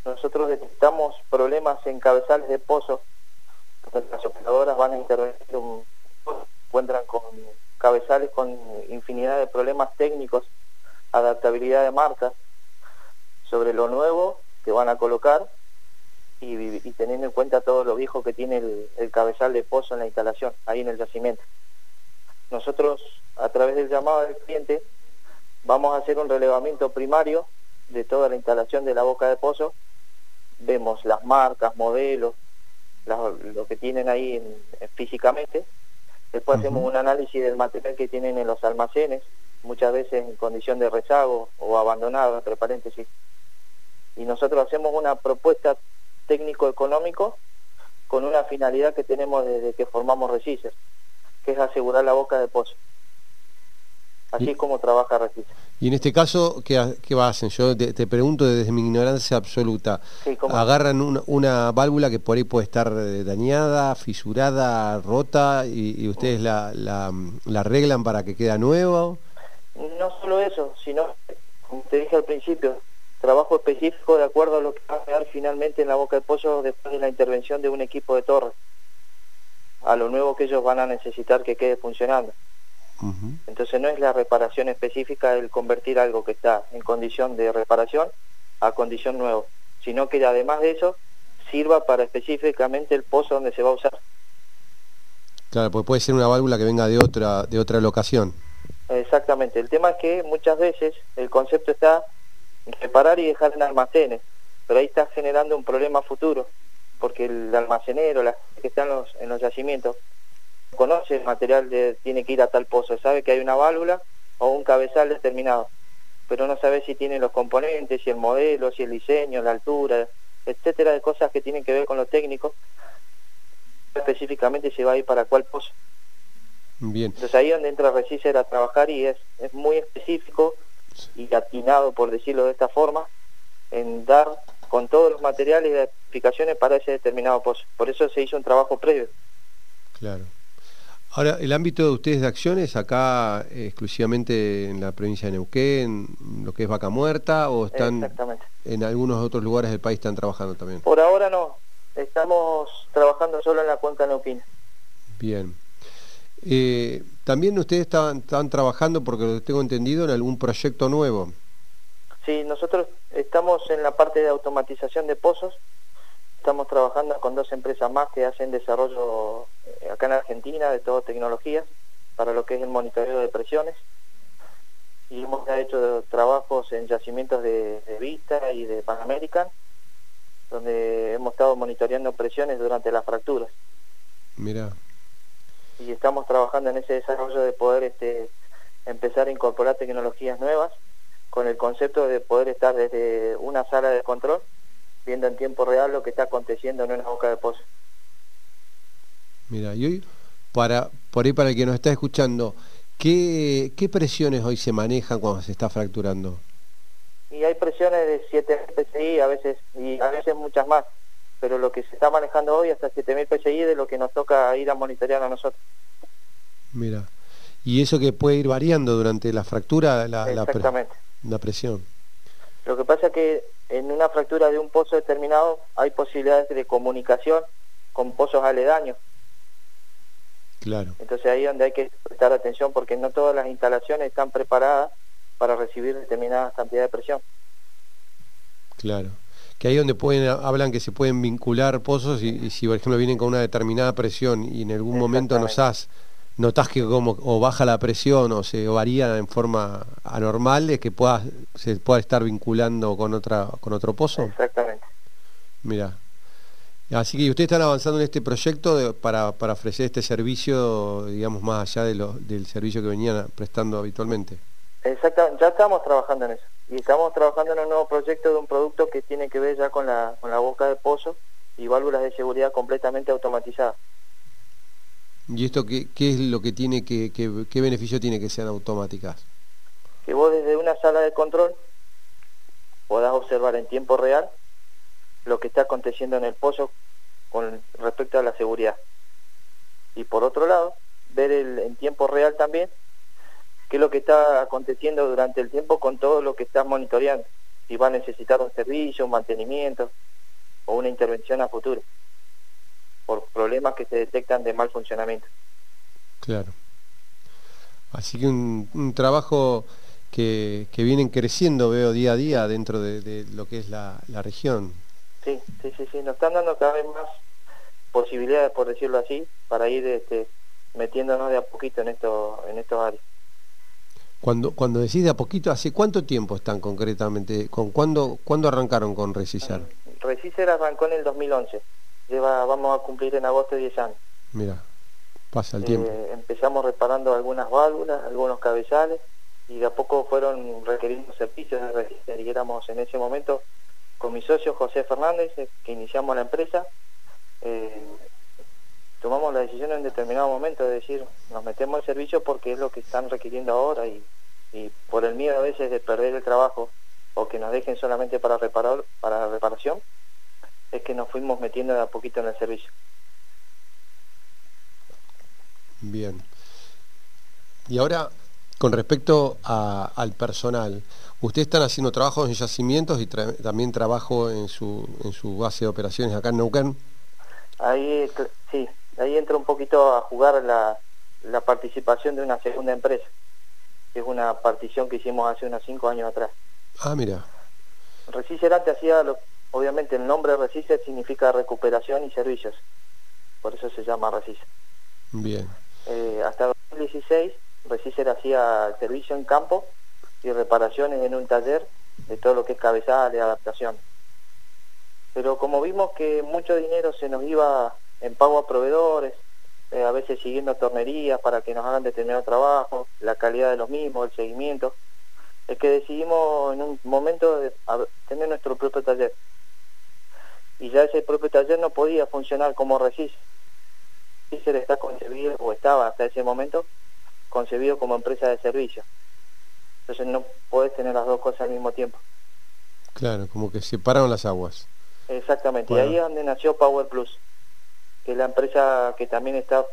Speaker 3: Nosotros detectamos problemas en cabezales de pozo. Las operadoras van a intervenir, un, encuentran con cabezales con infinidad de problemas técnicos, adaptabilidad de marcas, sobre lo nuevo que van a colocar y, teniendo en cuenta todo lo viejo que tiene el cabezal de pozo en la instalación, ahí en el yacimiento. Nosotros, a través del llamado del cliente, Vamos a hacer un relevamiento primario de toda la instalación de la boca de pozo. Vemos las marcas, modelos, lo que tienen ahí físicamente. Después hacemos un análisis del material que tienen en los almacenes, muchas veces en condición de rezago o abandonado, entre paréntesis. Y nosotros hacemos una propuesta técnico-económico con una finalidad que tenemos desde que formamos Resices, que es asegurar la boca de pozo. Así es como trabaja Resice.
Speaker 1: Y en este caso, ¿qué, qué hacen? Yo te, pregunto desde mi ignorancia absoluta. Agarran una, válvula que por ahí puede estar eh, dañada, fisurada, rota, y, ustedes la, la, arreglan para que quede nueva.
Speaker 3: No solo eso, sino, como te dije al principio, trabajo específico de acuerdo a lo que va a quedar finalmente en la boca de pollo después de la intervención de un equipo de torre, a lo nuevo que ellos van a necesitar que quede funcionando. Entonces no es la reparación específica el convertir algo que está en condición de reparación a condición nuevo, sino que además de eso sirva para específicamente el pozo donde se va a usar.
Speaker 1: Claro, pues puede ser una válvula que venga de otra, de otra locación.
Speaker 3: Exactamente, el tema es que muchas veces el concepto está reparar y dejar en almacenes, pero ahí está generando un problema futuro, porque el almacenero, la que está en los, en los yacimientos, conoce el material de tiene que ir a tal pozo, sabe que hay una válvula o un cabezal determinado, pero no sabe si tiene los componentes, si el modelo, si el diseño, la altura, etcétera, de cosas que tienen que ver con lo técnico, específicamente se va a ir para cuál pozo. Bien. Entonces ahí donde entra Resicer a trabajar y es, es muy específico y atinado, por decirlo de esta forma, en dar con todos los materiales y explicaciones para ese determinado pozo. Por eso se hizo un trabajo previo.
Speaker 1: Claro. Ahora, el ámbito de ustedes de acciones acá eh, exclusivamente en la provincia de Neuquén, lo que es Vaca Muerta, o están en algunos otros lugares del país están trabajando también?
Speaker 3: Por ahora no, estamos trabajando solo en la cuenca neuquina.
Speaker 1: Bien. Eh, también ustedes están, están trabajando, porque lo tengo entendido, en algún proyecto nuevo.
Speaker 3: Sí, nosotros estamos en la parte de automatización de pozos, Estamos trabajando con dos empresas más que hacen desarrollo eh, acá en Argentina de todo tecnologías para lo que es el monitoreo de presiones. Y hemos hecho trabajos en yacimientos de, Vista y de Pan American, donde hemos estado monitoreando presiones durante las fracturas.
Speaker 1: Mira.
Speaker 3: Y estamos trabajando en ese desarrollo de poder este, empezar a incorporar tecnologías nuevas con el concepto de poder estar desde una sala de control viendo en tiempo real lo que está aconteciendo en una boca de pozo.
Speaker 1: Mira, y hoy, para, por ahí para el que nos está escuchando, ¿qué, qué presiones hoy se manejan cuando se está fracturando?
Speaker 3: Y hay presiones de 7.000 PSI a veces, y a veces muchas más, pero lo que se está manejando hoy hasta 7.000 PSI de lo que nos toca ir a monitorear a nosotros.
Speaker 1: Mira, y eso que puede ir variando durante la fractura, la, la, la presión.
Speaker 3: Lo que pasa es que en una fractura de un pozo determinado hay posibilidades de comunicación con pozos aledaños.
Speaker 1: Claro.
Speaker 3: Entonces ahí es donde hay que prestar atención porque no todas las instalaciones están preparadas para recibir determinadas cantidades de presión.
Speaker 1: Claro. Que ahí donde pueden hablan que se pueden vincular pozos y, si por ejemplo vienen con una determinada presión y en algún momento nos has notas que como o baja la presión o se varía en forma anormal, es que pueda, se pueda estar vinculando con otra con otro pozo.
Speaker 3: Exactamente.
Speaker 1: Mira. Así que ustedes están avanzando en este proyecto para, para, ofrecer este servicio, digamos, más allá de lo, del servicio que venían prestando habitualmente.
Speaker 3: Exactamente, ya estamos trabajando en eso. Y estamos trabajando en un nuevo proyecto de un producto que tiene que ver ya con la, con la boca de pozo y válvulas de seguridad completamente automatizadas.
Speaker 1: ¿Y esto qué, qué es lo que tiene, que, qué beneficio tiene que sean automáticas?
Speaker 3: Que vos desde una sala de control podás observar en tiempo real lo que está aconteciendo en el pozo con respecto a la seguridad. Y por otro lado, ver el, en tiempo real también qué es lo que está aconteciendo durante el tiempo con todo lo que estás monitoreando. Si va a necesitar un servicio, un mantenimiento o una intervención a futuro por problemas que se detectan de mal funcionamiento.
Speaker 1: Claro. Así que un, trabajo que, que, vienen creciendo, veo día a día dentro de, lo que es la, región.
Speaker 3: Sí, sí, sí, sí, nos están dando cada vez más posibilidades, por decirlo así, para ir este, metiéndonos de a poquito en, esto, en estos áreas.
Speaker 1: Cuando, cuando decís de a poquito, ¿hace cuánto tiempo están concretamente? ¿Con cuándo, ¿Cuándo arrancaron con Recisar?
Speaker 3: Recisar arrancó en el 2011 lleva, vamos a cumplir en agosto 10 años.
Speaker 1: Mira, pasa el tiempo.
Speaker 3: Eh, empezamos reparando algunas válvulas, algunos cabezales, y de a poco fueron requeriendo servicios de registro y éramos en ese momento con mi socio José Fernández, eh, que iniciamos la empresa, eh, tomamos la decisión en determinado momento de decir, nos metemos al servicio porque es lo que están requiriendo ahora y, y por el miedo a veces de perder el trabajo o que nos dejen solamente para reparar para reparación, es que nos fuimos metiendo de a poquito en el servicio.
Speaker 1: Bien. Y ahora, con respecto al personal, ¿ustedes están haciendo trabajos en yacimientos y también trabajo en su, en su base de operaciones acá en Neuquén?
Speaker 3: Ahí, sí, ahí entra un poquito a jugar la, la participación de una segunda empresa, que es una partición que hicimos hace unos cinco años atrás.
Speaker 1: Ah, mira.
Speaker 3: Recicerante hacía lo, Obviamente el nombre RECISER significa recuperación y servicios, por eso se llama RECISER.
Speaker 1: Bien.
Speaker 3: Eh, hasta 2016 RECISER hacía servicio en campo y reparaciones en un taller de todo lo que es cabezal, adaptación. Pero como vimos que mucho dinero se nos iba en pago a proveedores, eh, a veces siguiendo tornerías para que nos hagan determinado trabajo, la calidad de los mismos, el seguimiento, es que decidimos en un momento de tener nuestro propio taller. Y ya ese propio taller no podía funcionar como Regis. Regisser está concebido, o estaba hasta ese momento, concebido como empresa de servicio. Entonces no puedes tener las dos cosas al mismo tiempo.
Speaker 1: Claro, como que separaron las aguas.
Speaker 3: Exactamente, y ahí es donde nació Power Plus, que es la empresa que también está,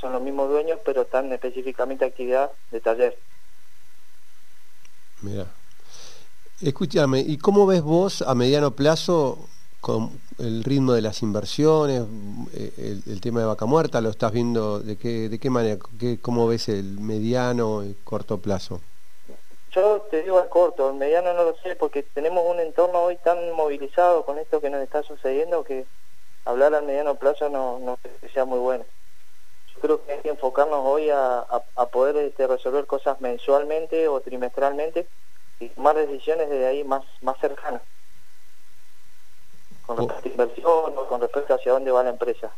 Speaker 3: son los mismos dueños, pero están específicamente actividad de taller.
Speaker 1: Mira. Escúchame, ¿y cómo ves vos a mediano plazo el ritmo de las inversiones, eh, el, tema de vaca muerta, lo estás viendo de qué, de qué manera, qué, cómo ves el mediano y corto plazo?
Speaker 3: Yo te digo al corto, el mediano no lo sé porque tenemos un entorno hoy tan movilizado con esto que nos está sucediendo que hablar al mediano plazo no, no sea muy bueno. Yo creo que hay que enfocarnos hoy a, poder este, resolver cosas mensualmente o trimestralmente y tomar decisiones desde ahí más, más cercanas respecto a inversión o con respecto hacia dónde va la empresa.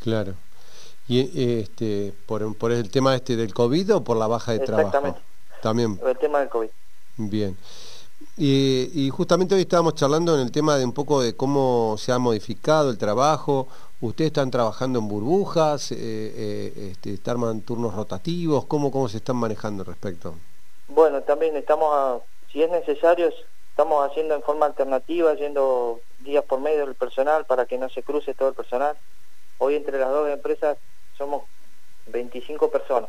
Speaker 1: Claro. ¿Y este, por, por el tema este del COVID o por la baja de trabajo? También.
Speaker 3: el tema del COVID.
Speaker 1: Bien. Y, justamente hoy estábamos charlando en el tema de un poco de cómo se ha modificado el trabajo. ¿Ustedes están trabajando en burbujas? Eh, eh, este, ¿Están turnos rotativos? ¿Cómo, ¿Cómo se están manejando al respecto?
Speaker 3: Bueno, también estamos, si es necesario, estamos haciendo en forma alternativa, yendo días por medio del personal para que no se cruce todo el personal. Hoy entre las dos empresas somos 25 personas.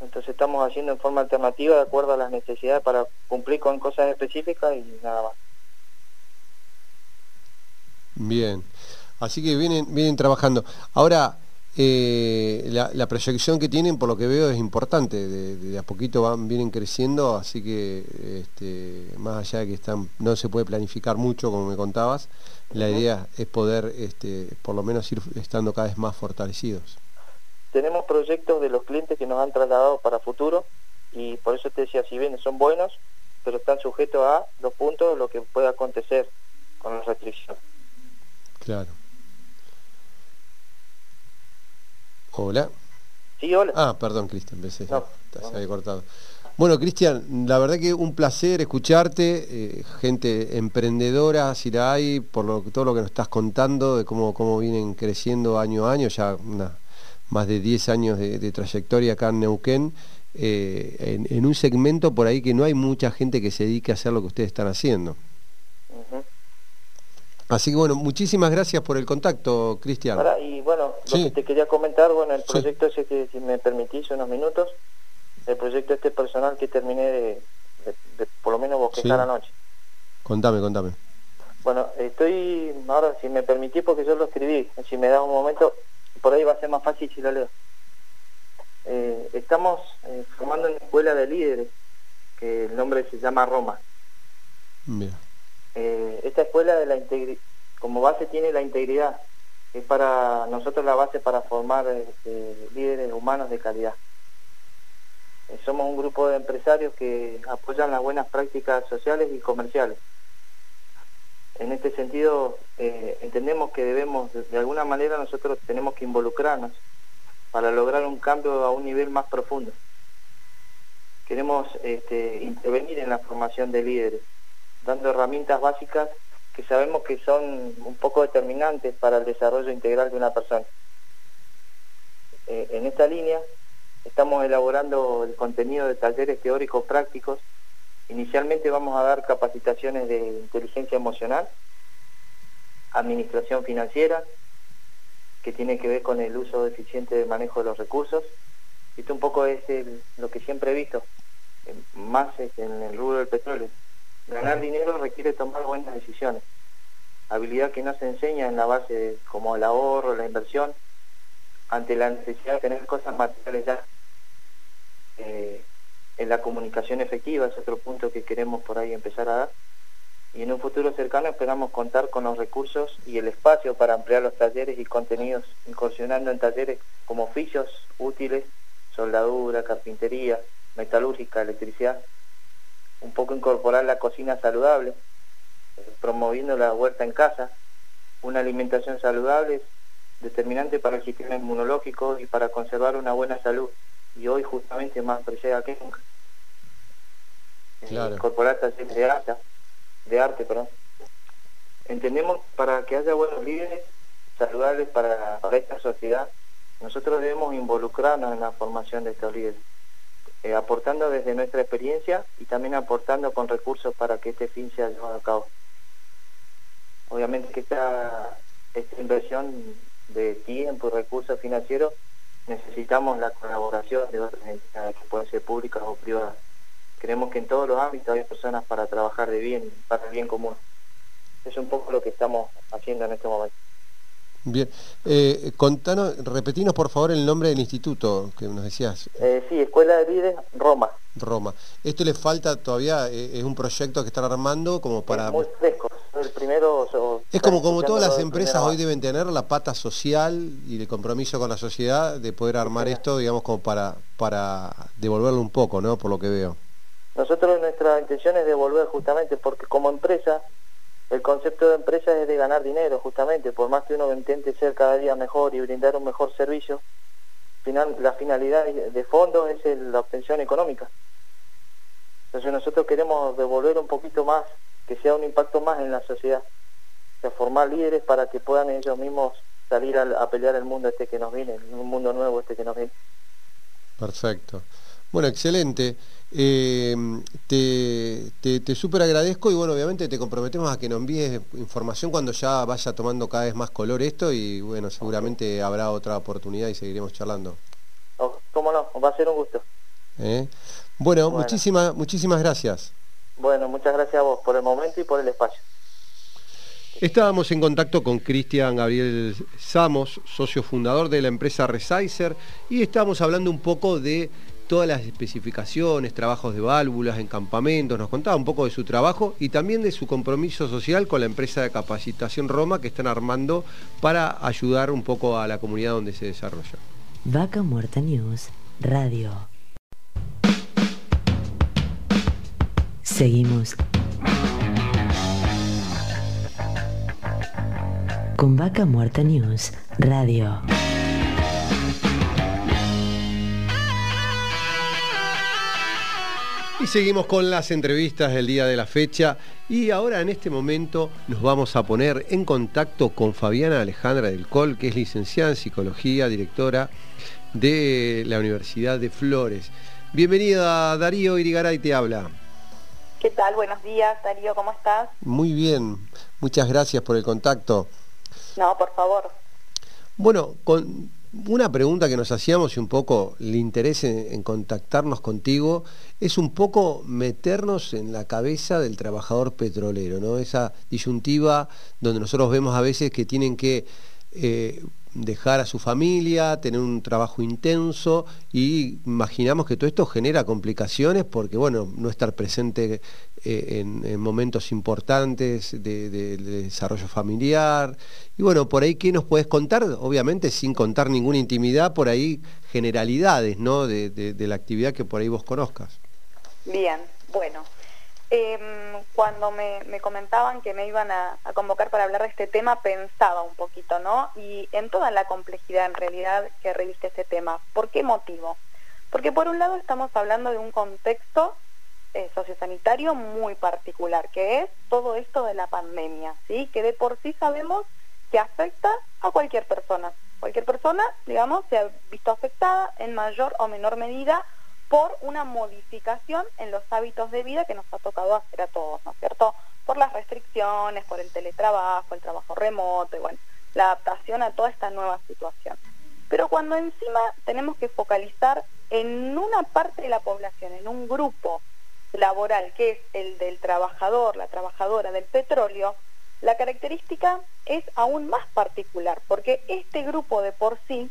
Speaker 3: Entonces estamos haciendo en forma alternativa de acuerdo a las necesidades para cumplir con cosas específicas y nada más.
Speaker 1: Bien, así que vienen, vienen trabajando. Ahora, eh, la, proyección que tienen, por lo que veo, es importante. De, a poquito van, vienen creciendo, así que este, más allá de que están, no se puede planificar mucho, como me contabas, la idea es poder, este, por lo menos, ir estando cada vez más fortalecidos.
Speaker 3: Tenemos proyectos de los clientes que nos han trasladado para futuro y por eso te decía, si bien son buenos, pero están sujetos a los puntos, lo que pueda acontecer con la restricción.
Speaker 1: Claro. Hola.
Speaker 3: Sí, hola.
Speaker 1: Ah, perdón, Cristian, se había cortado. Bueno, Cristian, la verdad que un placer escucharte, eh, gente emprendedora, si la hay, por lo, todo lo que nos estás contando, de cómo, cómo vienen creciendo año a año, ya más de 10 años de, trayectoria acá en Neuquén, eh, en, un segmento por ahí que no hay mucha gente que se dedique a hacer lo que ustedes están haciendo. Así que bueno, muchísimas gracias por el contacto, Cristian.
Speaker 3: Y bueno, lo que te quería comentar, bueno, el proyecto ese que si me permitís unos minutos, el proyecto este personal que terminé de, por lo menos bosquejar anoche.
Speaker 1: Contame, contame.
Speaker 3: Bueno, estoy, ahora si me permitís porque yo lo escribí, si me da un momento, por ahí va a ser más fácil si lo leo. Eh, estamos eh, formando una escuela de líderes, que el nombre se llama Roma.
Speaker 1: Mira.
Speaker 3: Eh, esta escuela como base tiene la integridad, es para nosotros la base para formar este, líderes humanos de calidad. Eh, somos un grupo de empresarios que apoyan las buenas prácticas sociales y comerciales. En este sentido, eh, entendemos que debemos, de alguna manera nosotros tenemos que involucrarnos para lograr un cambio a un nivel más profundo. Queremos este, intervenir en la formación de líderes dando herramientas básicas que sabemos que son un poco determinantes para el desarrollo integral de una persona. Eh, en esta línea estamos elaborando el contenido de talleres teóricos prácticos. Inicialmente vamos a dar capacitaciones de inteligencia emocional, administración financiera, que tiene que ver con el uso eficiente de manejo de los recursos. Esto un poco es lo que siempre he visto, más en el rubro del petróleo, Ganar dinero requiere tomar buenas decisiones, habilidad que no se enseña en la base como el ahorro, la inversión, ante la necesidad de tener cosas materiales ya. Eh, en la comunicación efectiva es otro punto que queremos por ahí empezar a dar. Y en un futuro cercano esperamos contar con los recursos y el espacio para ampliar los talleres y contenidos, incursionando en talleres como oficios útiles, soldadura, carpintería, metalúrgica, electricidad, un poco incorporar la cocina saludable, promoviendo la huerta en casa, una alimentación saludable determinante para el sistema inmunológico y para conservar una buena salud. Y hoy justamente más preciada que nunca.
Speaker 1: Claro.
Speaker 3: Incorporar talleres de arte, de arte, perdón. Entendemos para que haya buenos líderes saludables para, para esta sociedad, nosotros debemos involucrarnos en la formación de estos líderes, eh, aportando desde nuestra experiencia y también aportando con recursos para que este fin sea llevado a cabo. Obviamente que esta, inversión de tiempo y recursos financieros necesitamos la colaboración de otras entidades que pueden ser públicas o privadas. Creemos que en todos los ámbitos hay personas para trabajar de bien, para el bien común. Es un poco lo que estamos haciendo en este momento.
Speaker 1: Bien, eh, contanos, repetinos por favor el nombre del instituto que nos decías.
Speaker 3: Eh, sí, Escuela de Líderes Roma.
Speaker 1: Roma. ¿Esto le falta todavía, eh, es un proyecto que están armando como para...
Speaker 3: Es muy fresco, el primero...
Speaker 1: es como, como todas las empresas hoy deben tener la pata social y el compromiso con la sociedad de poder armar esto, digamos, como para, para devolverlo un poco, ¿no? Por lo que veo.
Speaker 3: Nosotros nuestra intención es devolver justamente porque como empresa el concepto de empresa es de ganar dinero, justamente, por más que uno intente ser cada día mejor y brindar un mejor servicio, final, la finalidad de fondo es la obtención económica. Entonces nosotros queremos devolver un poquito más, que sea un impacto más en la sociedad, de formar líderes para que puedan ellos mismos salir a pelear el mundo este que nos viene, un mundo nuevo este que nos viene.
Speaker 1: Perfecto. Bueno, excelente. Eh, te, te, súper agradezco y bueno, obviamente te comprometemos a que nos envíes información cuando ya vaya tomando cada vez más color esto y bueno, seguramente habrá otra oportunidad y seguiremos charlando.
Speaker 3: Oh, ¿Cómo no? Va a ser un gusto.
Speaker 1: ¿Eh? Bueno, Muchísimas, muchísimas gracias.
Speaker 3: Bueno, muchas gracias a vos por el momento y por el espacio.
Speaker 1: Estábamos en contacto con Cristian Gabriel Samos, socio fundador de la empresa Resizer, y estábamos hablando un poco de todas las especificaciones, trabajos de válvulas en campamentos, nos contaba un poco de su trabajo y también de su compromiso social con la empresa de capacitación Roma que están armando para ayudar un poco a la comunidad donde se desarrolla.
Speaker 2: Vaca Muerta News, Radio. Seguimos con Vaca Muerta News, Radio.
Speaker 1: Y seguimos con las entrevistas del día de la fecha y ahora en este momento nos vamos a poner en contacto con Fabiana Alejandra del Col, que es licenciada en psicología, directora de la Universidad de Flores. Bienvenida Darío Irigaray te habla.
Speaker 6: ¿Qué tal? Buenos días Darío, ¿cómo estás?
Speaker 1: Muy bien, muchas gracias por el contacto.
Speaker 6: No, por favor.
Speaker 1: Bueno, con, una pregunta que nos hacíamos y un poco el interés en, contactarnos contigo es un poco meternos en la cabeza del trabajador petrolero, ¿no? Esa disyuntiva donde nosotros vemos a veces que tienen que eh, dejar a su familia, tener un trabajo intenso y imaginamos que todo esto genera complicaciones porque, bueno, no estar presente eh, en, momentos importantes de, desarrollo familiar. Y bueno, por ahí, ¿qué nos puedes contar? Obviamente sin contar ninguna intimidad, por ahí generalidades, ¿no? de la actividad que por ahí vos conozcas.
Speaker 6: Bien, bueno. Em, cuando me, comentaban que me iban a, convocar para hablar de este tema, pensaba un poquito, ¿no? Y en toda la complejidad en realidad que reviste este tema. ¿Por qué motivo? Porque por un lado estamos hablando de un contexto eh, sociosanitario muy particular, que es todo esto de la pandemia, ¿sí? Que de por sí sabemos que afecta a cualquier persona. Cualquier persona, digamos, se ha visto afectada en mayor o menor medida por una modificación en los hábitos de vida que nos ha tocado hacer a todos, ¿no es cierto? Por las restricciones, por el teletrabajo, el trabajo remoto, y bueno, la adaptación a toda esta nueva situación. Pero cuando encima tenemos que focalizar en una parte de la población, en un grupo laboral, que es el del trabajador, la trabajadora del petróleo, la característica es aún más particular, porque este grupo de por sí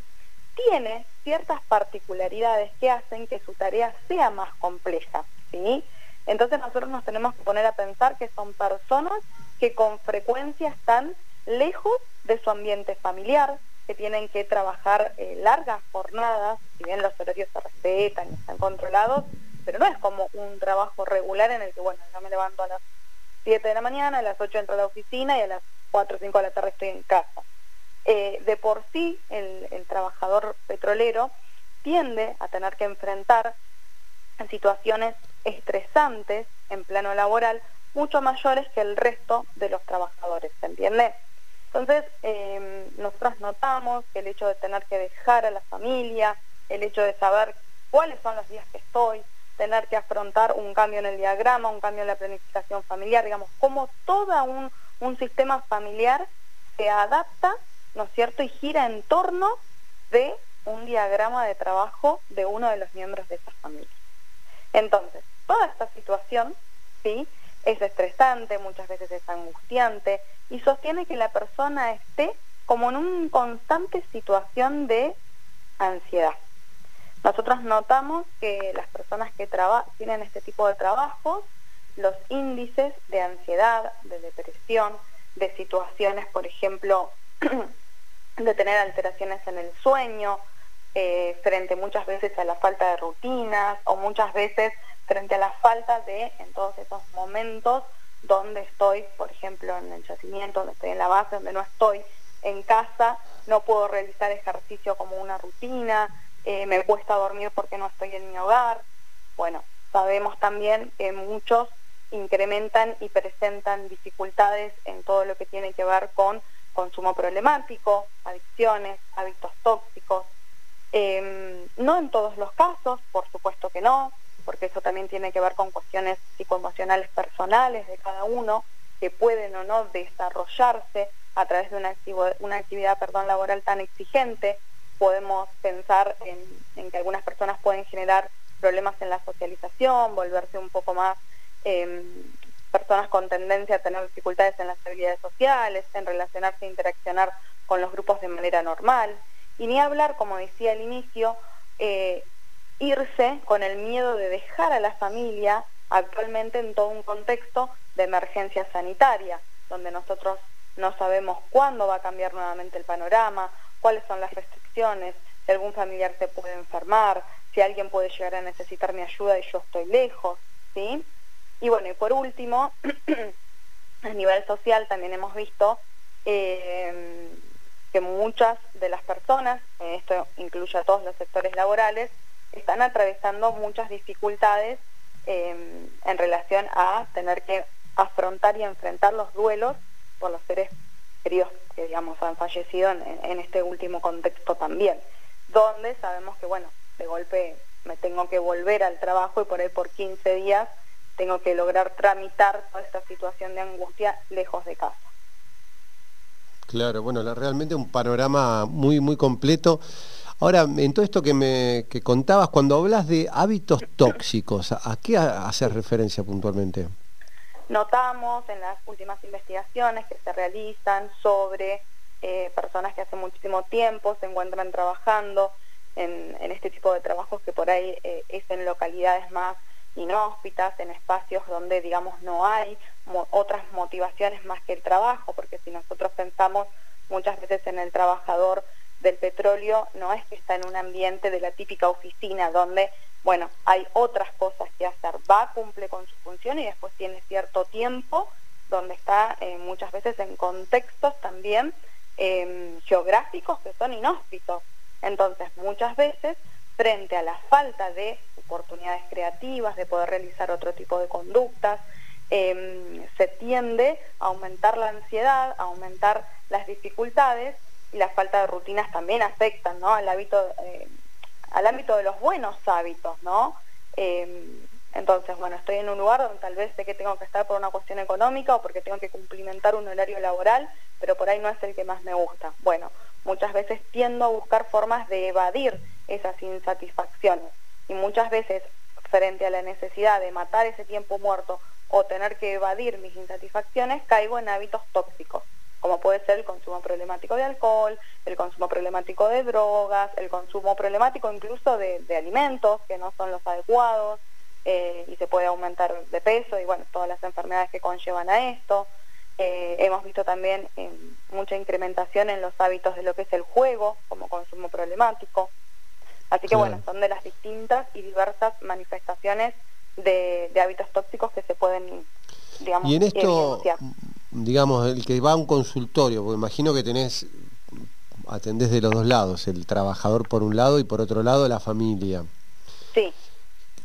Speaker 6: tiene ciertas particularidades que hacen que su tarea sea más compleja, ¿sí? Entonces nosotros nos tenemos que poner a pensar que son personas que con frecuencia están lejos de su ambiente familiar, que tienen que trabajar eh, largas jornadas, si bien los horarios se respetan y están controlados, pero no es como un trabajo regular en el que, bueno, yo me levanto a las 7 de la mañana, a las 8 entro a la oficina y a las 4 o 5 de la tarde estoy en casa. Eh, de por sí, el, trabajador petrolero tiende a tener que enfrentar situaciones estresantes en plano laboral mucho mayores que el resto de los trabajadores, ¿se entiende? Entonces, eh, nosotros notamos que el hecho de tener que dejar a la familia, el hecho de saber cuáles son los días que estoy, tener que afrontar un cambio en el diagrama, un cambio en la planificación familiar, digamos, como todo un sistema familiar se adapta, ¿no es cierto?, y gira en torno de un diagrama de trabajo de uno de los miembros de esa familia. Entonces, toda esta situación, ¿sí?, es estresante, muchas veces es angustiante y sostiene que la persona esté como en una constante situación de ansiedad. Nosotros notamos que las personas que tienen este tipo de trabajos, los índices de ansiedad, de depresión, de situaciones, por ejemplo, de tener alteraciones en el sueño, eh, frente muchas veces a la falta de rutinas o muchas veces frente a la falta de, en todos esos momentos donde estoy, por ejemplo, en el yacimiento, donde estoy en la base, donde no estoy en casa, no puedo realizar ejercicio como una rutina, eh, me cuesta dormir porque no estoy en mi hogar. Bueno, sabemos también que muchos incrementan y presentan dificultades en todo lo que tiene que ver con consumo problemático, adicciones, hábitos tóxicos. Em, no en todos los casos, por supuesto que no, porque eso también tiene que ver con cuestiones psicoemocionales personales de cada uno, que pueden o no desarrollarse a través de una, una actividad perdón, laboral tan exigente. Podemos pensar en, que algunas personas pueden generar problemas en la socialización, volverse un poco más em, personas con tendencia a tener dificultades en las habilidades sociales, en relacionarse e interaccionar con los grupos de manera normal. Y ni hablar, como decía al inicio, eh, irse con el miedo de dejar a la familia actualmente en todo un contexto de emergencia sanitaria, donde nosotros no sabemos cuándo va a cambiar nuevamente el panorama, cuáles son las restricciones, si algún familiar se puede enfermar, si alguien puede llegar a necesitar mi ayuda y yo estoy lejos, ¿sí? Y bueno, y por último, a nivel social también hemos visto eh, que muchas de las personas, esto incluye a todos los sectores laborales, están atravesando muchas dificultades em, en relación a tener que afrontar y enfrentar los duelos por los seres queridos que digamos han fallecido en, este último contexto también, donde sabemos que bueno, de golpe me tengo que volver al trabajo y por ahí por 15 días tengo que lograr tramitar toda esta situación de angustia lejos de casa.
Speaker 1: Claro, bueno, realmente un panorama muy, muy completo. Ahora, en todo esto que me contabas, cuando hablas de hábitos tóxicos, ¿a qué haces referencia puntualmente?
Speaker 6: Notamos en las últimas investigaciones que se realizan sobre eh, personas que hace muchísimo tiempo se encuentran trabajando en, este tipo de trabajos que por ahí eh, es en localidades más inhóspitas, en espacios donde, digamos, no hay otras motivaciones más que el trabajo, porque si nosotros pensamos muchas veces en el trabajador del petróleo no es que está en un ambiente de la típica oficina donde, bueno, hay otras cosas que hacer. Va, cumple con su función y después tiene cierto tiempo donde está eh, muchas veces en contextos también em, geográficos que son inhóspitos. Entonces, muchas veces, frente a la falta de oportunidades creativas, de poder realizar otro tipo de conductas, em, se tiende a aumentar la ansiedad, a aumentar las dificultades y la falta de rutinas también afectan ¿no? al hábito eh, al ámbito de los buenos hábitos no eh, entonces bueno estoy en un lugar donde tal vez sé que tengo que estar por una cuestión económica o porque tengo que cumplimentar un horario laboral pero por ahí no es el que más me gusta. Bueno muchas veces tiendo a buscar formas de evadir esas insatisfacciones y muchas veces frente a la necesidad de matar ese tiempo muerto o tener que evadir mis insatisfacciones caigo en hábitos tóxicos como puede ser el consumo problemático de alcohol, el consumo problemático de drogas, el consumo problemático incluso de, alimentos que no son los adecuados eh, y se puede aumentar de peso y bueno, todas las enfermedades que conllevan a esto. Eh, hemos visto también eh, mucha incrementación en los hábitos de lo que es el juego como consumo problemático. Así que bueno, son de las distintas y diversas manifestaciones de, hábitos tóxicos que se pueden, digamos,
Speaker 1: Y en esto, digamos, el que va a un consultorio, porque imagino que tenés, atendés de los dos lados, el trabajador por un lado y por otro lado la familia.
Speaker 6: Sí.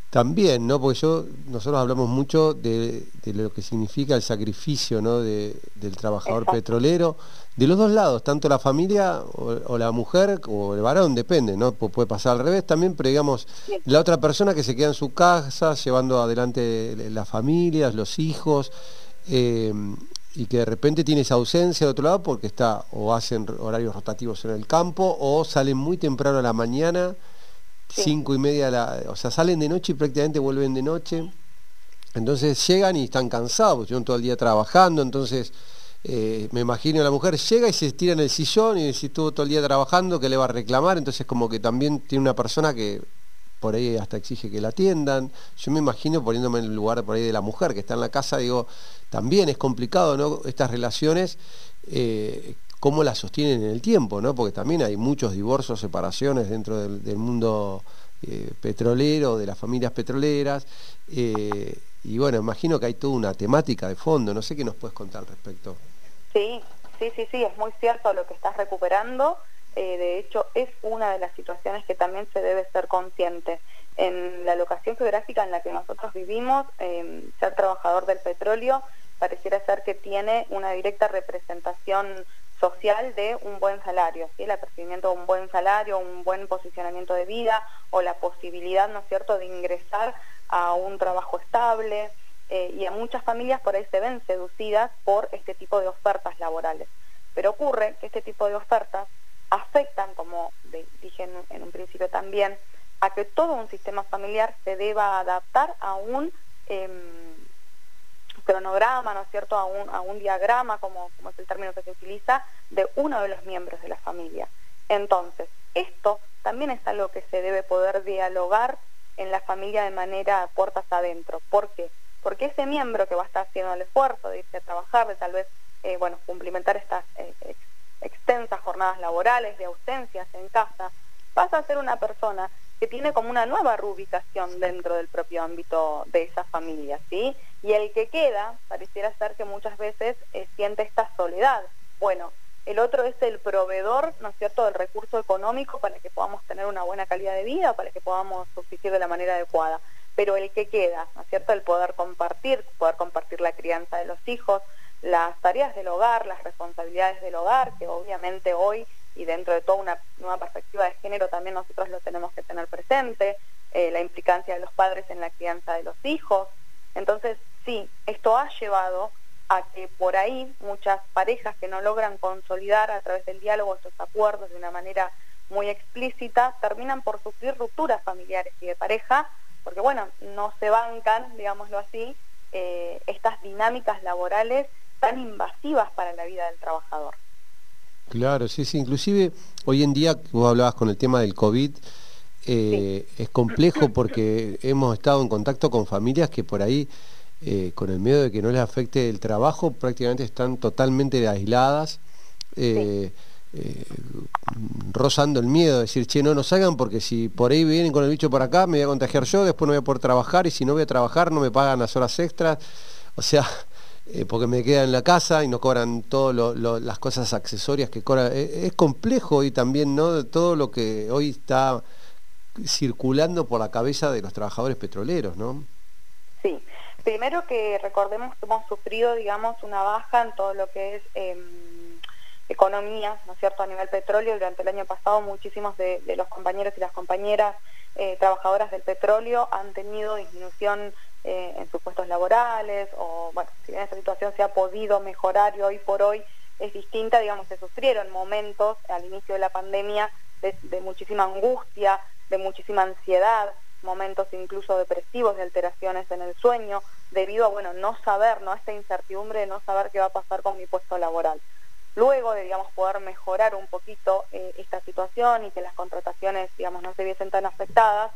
Speaker 1: También, ¿no? Porque yo, nosotros hablamos mucho de, lo que significa el sacrificio ¿no? del trabajador petrolero, de los dos lados, tanto la familia o, la mujer o el varón, depende, ¿no? puede pasar al revés también, pero digamos, la otra persona que se queda en su casa, llevando adelante las familias, los hijos, eh, y que de repente tiene esa ausencia de otro lado porque está o hacen horarios rotativos en el campo o salen muy temprano a la mañana cinco y media, la, o sea, salen de noche y prácticamente vuelven de noche. Entonces llegan y están cansados, llevan todo el día trabajando, entonces eh, me imagino la mujer llega y se tira en el sillón y si estuvo todo el día trabajando, que le va a reclamar? Entonces como que también tiene una persona que por ahí hasta exige que la atiendan. Yo me imagino poniéndome en el lugar por ahí de la mujer que está en la casa, digo, también es complicado, ¿no? Estas relaciones eh, cómo la sostienen en el tiempo, ¿no? Porque también hay muchos divorcios, separaciones dentro del, mundo eh, petrolero, de las familias petroleras. Eh, y bueno, imagino que hay toda una temática de fondo, no sé qué nos puedes contar al respecto.
Speaker 6: Sí, sí, sí, sí, es muy cierto lo que estás recuperando. Eh, de hecho, es una de las situaciones que también se debe ser consciente. En la locación geográfica en la que nosotros vivimos, ser trabajador del petróleo pareciera ser que tiene una directa representación social de un buen salario, ¿sí? el apercibimiento de un buen salario, un buen posicionamiento de vida o la posibilidad, ¿no es cierto?, de ingresar a un trabajo estable eh, y a muchas familias por ahí se ven seducidas por este tipo de ofertas laborales. Pero ocurre que este tipo de ofertas afectan, como dije en, un principio también, a que todo un sistema familiar se deba adaptar a un... Em, cronograma, ¿no es cierto?, a un, a un diagrama, como, como es el término que se utiliza, de uno de los miembros de la familia. Entonces, esto también es algo que se debe poder dialogar en la familia de manera puertas adentro. ¿Por qué? Porque ese miembro que va a estar haciendo el esfuerzo de irse a trabajar, de tal vez, eh, bueno, cumplimentar estas eh, extensas jornadas laborales, de ausencias en casa, pasa a ser una persona que tiene como una nueva reubicación dentro del propio ámbito de esa familia, ¿sí? Y el que queda, pareciera ser que muchas veces eh, siente esta soledad. Bueno, el otro es el proveedor, ¿no es cierto?, del recurso económico para que podamos tener una buena calidad de vida, para que podamos subsistir de la manera adecuada. Pero el que queda, ¿no es cierto?, el poder compartir, poder compartir la crianza de los hijos, las tareas del hogar, las responsabilidades del hogar, que obviamente hoy y dentro de toda una nueva perspectiva de género también nosotros lo tenemos que tener presente, eh, la implicancia de los padres en la crianza de los hijos. Entonces, sí, esto ha llevado a que por ahí muchas parejas que no logran consolidar a través del diálogo estos acuerdos de una manera muy explícita, terminan por sufrir rupturas familiares y de pareja, porque bueno, no se bancan, digámoslo así, eh, estas dinámicas laborales tan invasivas para la vida del trabajador.
Speaker 1: Claro, sí, sí. Inclusive hoy en día, vos hablabas con el tema del COVID, eh, es complejo porque hemos estado en contacto con familias que por ahí, eh, con el miedo de que no les afecte el trabajo, prácticamente están totalmente aisladas. Eh, rozando el miedo, de decir, che, no nos salgan porque si por ahí vienen con el bicho por acá, me voy a contagiar yo, después no voy a poder trabajar y si no voy a trabajar no me pagan las horas extras. O sea, eh, porque me quedan en la casa y no cobran todas las cosas accesorias que cobran. Eh, es, complejo y también ¿no? todo lo que hoy está circulando por la cabeza de los trabajadores petroleros, ¿no?
Speaker 6: Sí, primero que recordemos que hemos sufrido, digamos, una baja en todo lo que es em, economía, ¿no es cierto?, a nivel petróleo. Durante el año pasado muchísimos de, los compañeros y las compañeras eh, trabajadoras del petróleo han tenido disminución eh, en sus puestos laborales, o bueno, si bien esta situación se ha podido mejorar y hoy por hoy es distinta, digamos, se sufrieron momentos al inicio de la pandemia de, muchísima angustia, de muchísima ansiedad, momentos incluso depresivos, de alteraciones en el sueño, debido a, bueno, no saber, ¿no? Esta incertidumbre de no saber qué va a pasar con mi puesto laboral. Luego de, digamos, poder mejorar un poquito eh, esta situación y que las contrataciones, digamos, no se viesen tan afectadas,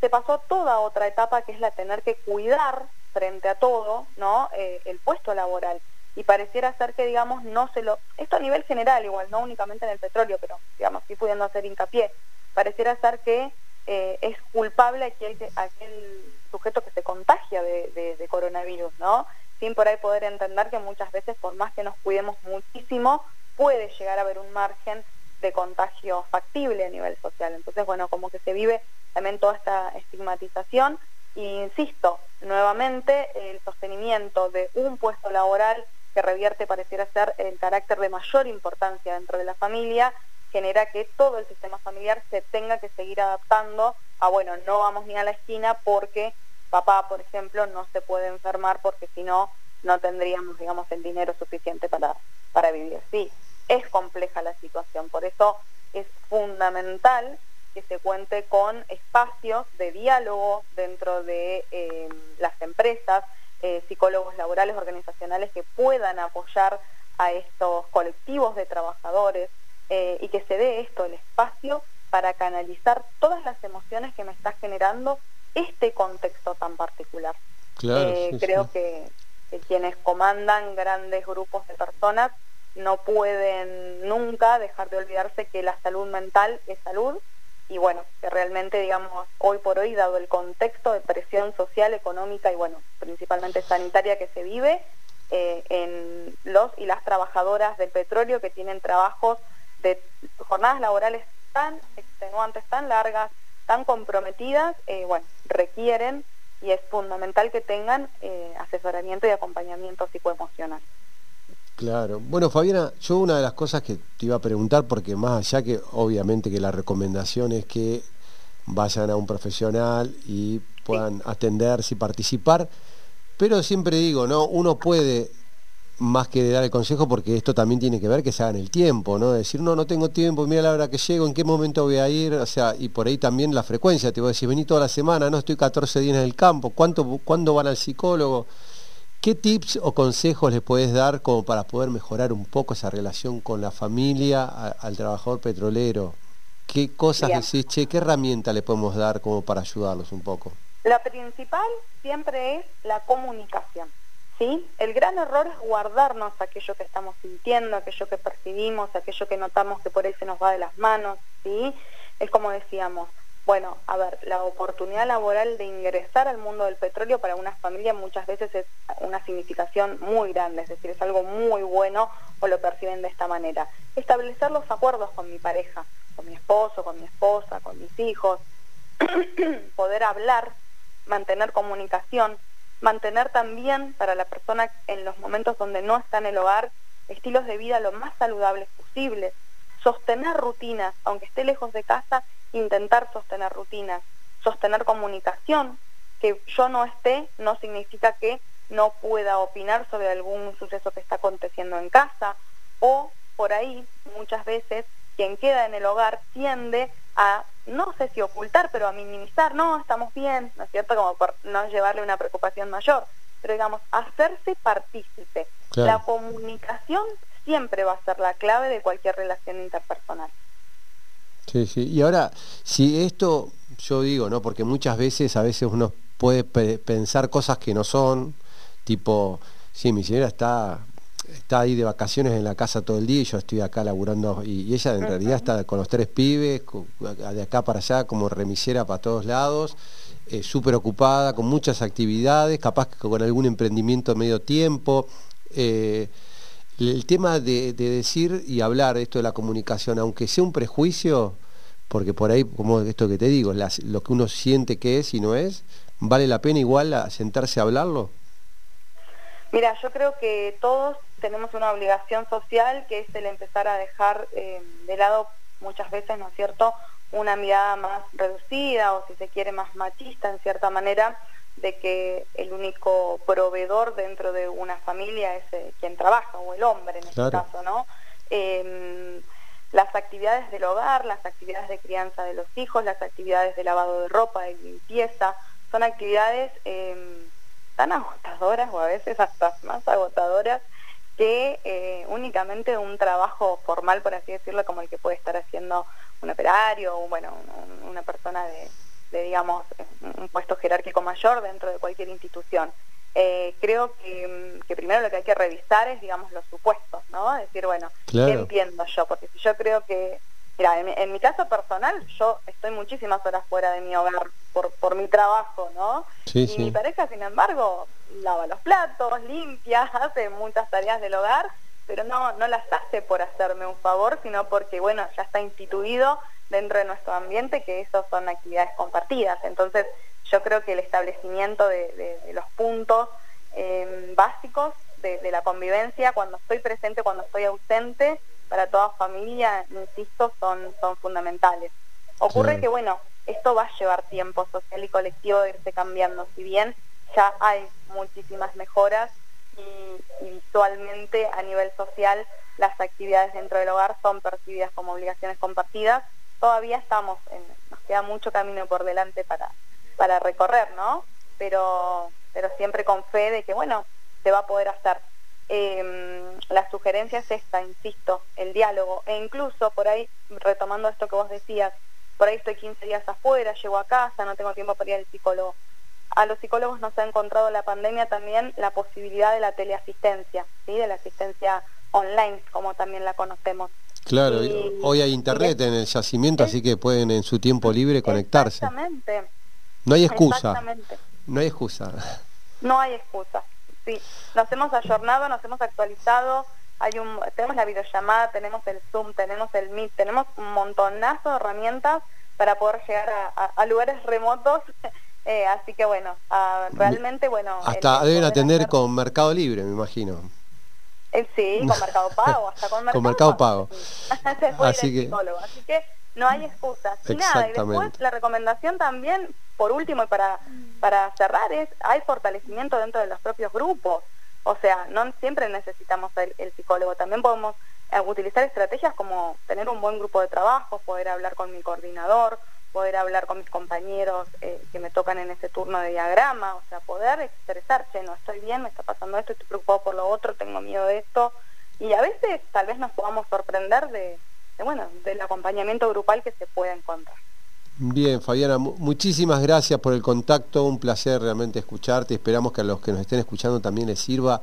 Speaker 6: se pasó toda otra etapa que es la tener que cuidar frente a todo, ¿no? Eh, el puesto laboral. Y pareciera ser que, digamos, no se lo... Esto a nivel general igual, no únicamente en el petróleo, pero, digamos, sí pudiendo hacer hincapié. pareciera ser que eh, es culpable aquel, aquel sujeto que se contagia de, coronavirus, ¿no? Sin por ahí poder entender que muchas veces, por más que nos cuidemos muchísimo, puede llegar a haber un margen de contagio factible a nivel social. Entonces, bueno, como que se vive también toda esta estigmatización. E insisto, nuevamente, el sostenimiento de un puesto laboral que revierte pareciera ser el carácter de mayor importancia dentro de la familia, genera que todo el sistema familiar se tenga que seguir adaptando a, bueno, no vamos ni a la esquina porque papá, por ejemplo, no se puede enfermar porque si no, no tendríamos, digamos, el dinero suficiente para, para vivir. Sí, es compleja la situación, por eso es fundamental que se cuente con espacios de diálogo dentro de eh, las empresas, eh, psicólogos laborales, organizacionales que puedan apoyar a estos colectivos de trabajadores eh, y que se dé esto, el espacio para canalizar todas las emociones que me está generando este contexto tan particular. creo Que, que quienes comandan grandes grupos de personas no pueden nunca dejar de olvidarse que la salud mental es salud y bueno, que realmente, digamos, hoy por hoy, dado el contexto de presión social, económica y bueno, principalmente sanitaria que se vive, eh, en los y las trabajadoras del petróleo que tienen trabajos de jornadas laborales tan extenuantes, tan largas, tan comprometidas, eh, bueno, requieren y es fundamental que tengan eh, asesoramiento y acompañamiento psicoemocional.
Speaker 1: Claro. Bueno, Fabiana, yo una de las cosas que te iba a preguntar, porque más allá que obviamente que la recomendación es que vayan a un profesional y puedan atenderse y participar, pero siempre digo, ¿no? Uno puede más que dar el consejo porque esto también tiene que ver que se haga en el tiempo, ¿no? Decir, no, no tengo tiempo, mira la hora que llego, en qué momento voy a ir, o sea, y por ahí también la frecuencia, te voy a decir, vení toda la semana, no, estoy 14 días en el campo, ¿cuánto, ¿cuándo van al psicólogo? ¿Qué tips o consejos le puedes dar como para poder mejorar un poco esa relación con la familia, al trabajador petrolero? ¿Qué cosas decís, che, qué herramienta le podemos dar como para ayudarlos un poco?
Speaker 6: La principal siempre es la comunicación. ¿Sí? El gran error es guardarnos aquello que estamos sintiendo, aquello que percibimos, aquello que notamos que por ahí se nos va de las manos. ¿sí? Es como decíamos, bueno, a ver, la oportunidad laboral de ingresar al mundo del petróleo para una familia muchas veces es una significación muy grande, es decir, es algo muy bueno o lo perciben de esta manera. Establecer los acuerdos con mi pareja, con mi esposo, con mi esposa, con mis hijos, poder hablar, mantener comunicación, mantener también para la persona en los momentos donde no está en el hogar estilos de vida lo más saludables posibles, sostener rutinas, aunque esté lejos de casa, intentar sostener rutinas, sostener comunicación, que yo no esté no significa que no pueda opinar sobre algún suceso que está aconteciendo en casa o por ahí muchas veces quien queda en el hogar tiende a, no sé si ocultar, pero a minimizar, no, estamos bien, ¿no es cierto? Como por no llevarle una preocupación mayor, pero digamos, hacerse partícipe. La comunicación siempre va a ser la clave de cualquier relación interpersonal.
Speaker 1: Sí, sí. Y ahora, si esto, yo digo, ¿no? Porque muchas veces, a veces uno puede pensar cosas que no son, tipo, sí, mi señora está, está ahí de vacaciones en la casa todo el día y yo estoy acá laburando, y, ella en realidad está con los tres pibes, de acá para allá, como remisera para todos lados, eh, súper ocupada, con muchas actividades, capaz que con algún emprendimiento de medio tiempo. Eh, el tema de, decir y hablar esto de la comunicación, aunque sea un prejuicio, porque por ahí, como esto que te digo, lo que uno siente que es y no es, ¿vale la pena igual sentarse a hablarlo?
Speaker 6: Mira, yo creo que todos tenemos una obligación social que es el empezar a dejar eh, de lado muchas veces, ¿no es cierto?, una mirada más reducida o si se quiere más machista en cierta manera de que el único proveedor dentro de una familia es eh, quien trabaja, o el hombre en este caso, ¿no? Em, las actividades del hogar, las actividades de crianza de los hijos, las actividades de lavado de ropa, de limpieza, son actividades em, tan agotadoras o a veces hasta más agotadoras que eh, únicamente un trabajo formal, por así decirlo, como el que puede estar haciendo un operario o bueno, una persona de, de, digamos, un puesto jerárquico mayor dentro de cualquier institución. Eh, creo que, primero lo que hay que revisar es, digamos, los supuestos, ¿no? Decir, bueno, ¿qué entiendo yo? Porque si yo creo que Mira, en, mi caso personal, yo estoy muchísimas horas fuera de mi hogar por, por mi trabajo, ¿no? y mi pareja, sin embargo, lava los platos, limpia, hace muchas tareas del hogar, pero no, no las hace por hacerme un favor, sino porque, bueno, ya está instituido dentro de nuestro ambiente que eso son actividades compartidas. Entonces, yo creo que el establecimiento de, los puntos eh, básicos de, la convivencia, cuando estoy presente, cuando estoy ausente, para toda familia, insisto, son, son fundamentales. Ocurre que, bueno, esto va a llevar tiempo social y colectivo de irse cambiando, si bien ya hay muchísimas mejoras y, visualmente a nivel social las actividades dentro del hogar son percibidas como obligaciones compartidas, todavía estamos, en, nos queda mucho camino por delante para, para recorrer, ¿no? Pero, pero siempre con fe de que, bueno, se va a poder hacer. Em, la sugerencia es esta, insisto, el diálogo. E incluso por ahí, retomando esto que vos decías, por ahí estoy 15 días afuera, llego a casa, no tengo tiempo para ir al psicólogo. A los psicólogos nos ha encontrado la pandemia también la posibilidad de la teleasistencia, ¿sí? de la asistencia online, como también la conocemos.
Speaker 1: Claro, hoy hay internet en el yacimiento, así que pueden en su tiempo libre conectarse.
Speaker 6: Exactamente.
Speaker 1: No hay excusa. No hay excusa.
Speaker 6: No hay excusa sí. Nos hemos ayornado, nos hemos actualizado, hay un, tenemos la videollamada, tenemos el Zoom, tenemos el Meet, tenemos un montonazo de herramientas para poder llegar a, lugares remotos. Eh, así que bueno, realmente bueno.
Speaker 1: Hasta deben atender con Mercado Libre, me imagino.
Speaker 6: Eh, sí, con Mercado Pago, hasta con
Speaker 1: Mercado, con mercado Pago.
Speaker 6: así, que... así que no hay excusas. Y nada, y después la recomendación también, por último y para para cerrar es, hay fortalecimiento dentro de los propios grupos. O sea, no siempre necesitamos el, psicólogo, también podemos eh, utilizar estrategias como tener un buen grupo de trabajo, poder hablar con mi coordinador, poder hablar con mis compañeros eh, que me tocan en ese turno de diagrama, o sea, poder expresar, che, no estoy bien, me está pasando esto, estoy preocupado por lo otro, tengo miedo de esto, y a veces tal vez nos podamos sorprender de bueno, del acompañamiento grupal que se puede encontrar.
Speaker 1: Bien, Fabiana, muchísimas gracias por el contacto, un placer realmente escucharte, esperamos que a los que nos estén escuchando también les sirva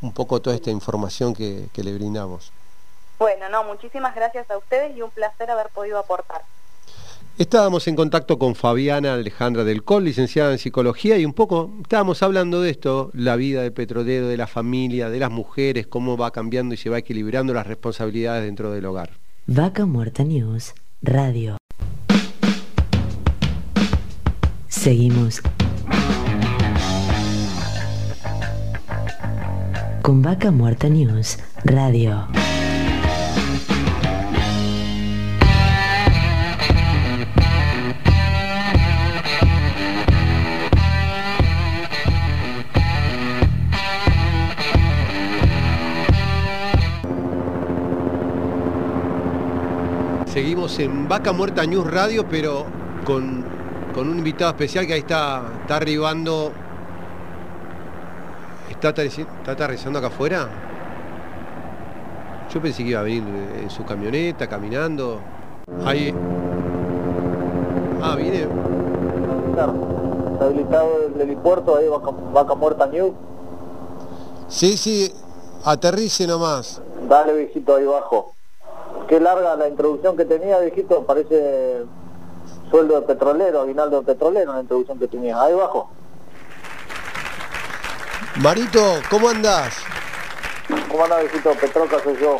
Speaker 1: un poco toda esta información que, le brindamos.
Speaker 6: Bueno, no, muchísimas gracias a ustedes y un placer haber podido aportar.
Speaker 1: Estábamos en contacto con Fabiana Alejandra del Col, licenciada en psicología, y un poco estábamos hablando de esto, la vida del petrolero, de la familia, de las mujeres, cómo va cambiando y se va equilibrando las responsabilidades dentro del hogar.
Speaker 2: Vaca Muerta News, Radio. Seguimos con Vaca Muerta News Radio.
Speaker 1: Seguimos en Vaca Muerta News Radio, pero con con un invitado especial que ahí está, está arribando. ¿Está, ¿Está aterrizando acá afuera? Yo pensé que iba a venir en su camioneta, caminando. Ahí. Ah, viene.
Speaker 7: Está habilitado el helipuerto, ahí vaca, muerta New.
Speaker 1: Sí, sí, aterrice nomás.
Speaker 7: Dale, viejito, ahí abajo. Qué larga la introducción que tenía, viejito, parece sueldo de petrolero, aguinaldo de petrolero la introducción que tenías. Ahí abajo.
Speaker 1: Marito, ¿cómo andás?
Speaker 7: ¿Cómo andás, viejito? Petroca soy yo.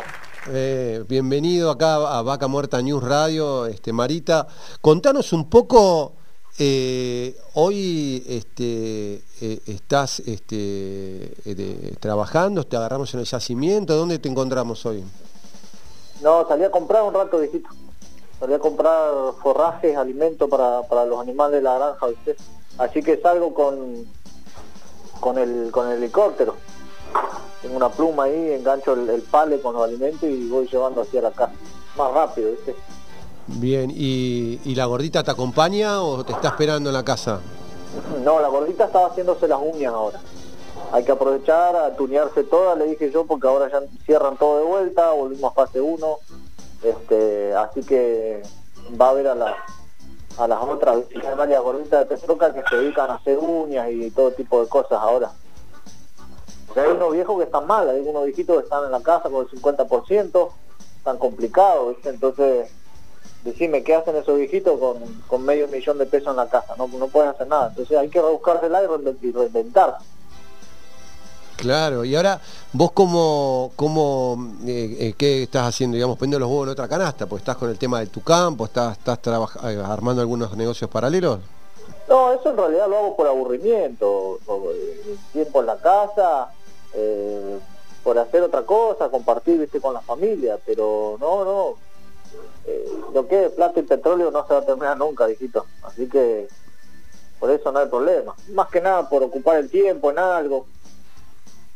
Speaker 1: Eh, bienvenido acá a Vaca Muerta News Radio, este, Marita. Contanos un poco, eh, hoy este, eh, estás este, trabajando, te agarramos en el yacimiento, ¿dónde te encontramos hoy?
Speaker 7: No, salí a comprar un rato, viejito salí a comprar forrajes, alimentos para, los animales de la granja, ¿viste? Así que salgo con, con, el, con el helicóptero. Tengo una pluma ahí, engancho el, pale con los alimentos y voy llevando hacia la casa. Más rápido, ¿viste?
Speaker 1: Bien, ¿Y, ¿y la gordita te acompaña o te está esperando en la casa?
Speaker 7: No, la gordita estaba haciéndose las uñas ahora. Hay que aprovechar a tunearse toda, le dije yo, porque ahora ya cierran todo de vuelta, volvimos a fase 1 este, así que va a haber a las a las otras varias gorditas de Petroca que se dedican a hacer uñas y todo tipo de cosas ahora. Hay unos viejos que están mal, hay unos viejitos que están en la casa con el 50%, están complicados, Entonces decime, ¿qué hacen esos viejitos con, medio millón de pesos en la casa? No, no pueden hacer nada. Entonces hay que rebuscársela y reinventar.
Speaker 1: Claro, y ahora vos como, como eh, eh, ¿qué estás haciendo? Digamos, poniendo los huevos en otra canasta, pues estás con el tema de tu campo, estás, estás eh, armando algunos negocios paralelos.
Speaker 7: No, eso en realidad lo hago por aburrimiento, tiempo en la casa, por hacer otra cosa, compartir ¿viste? con la familia, pero no, no, lo que es plata y petróleo no se va a terminar nunca, dijito. Así que por eso no hay problema. Más que nada por ocupar el tiempo en algo.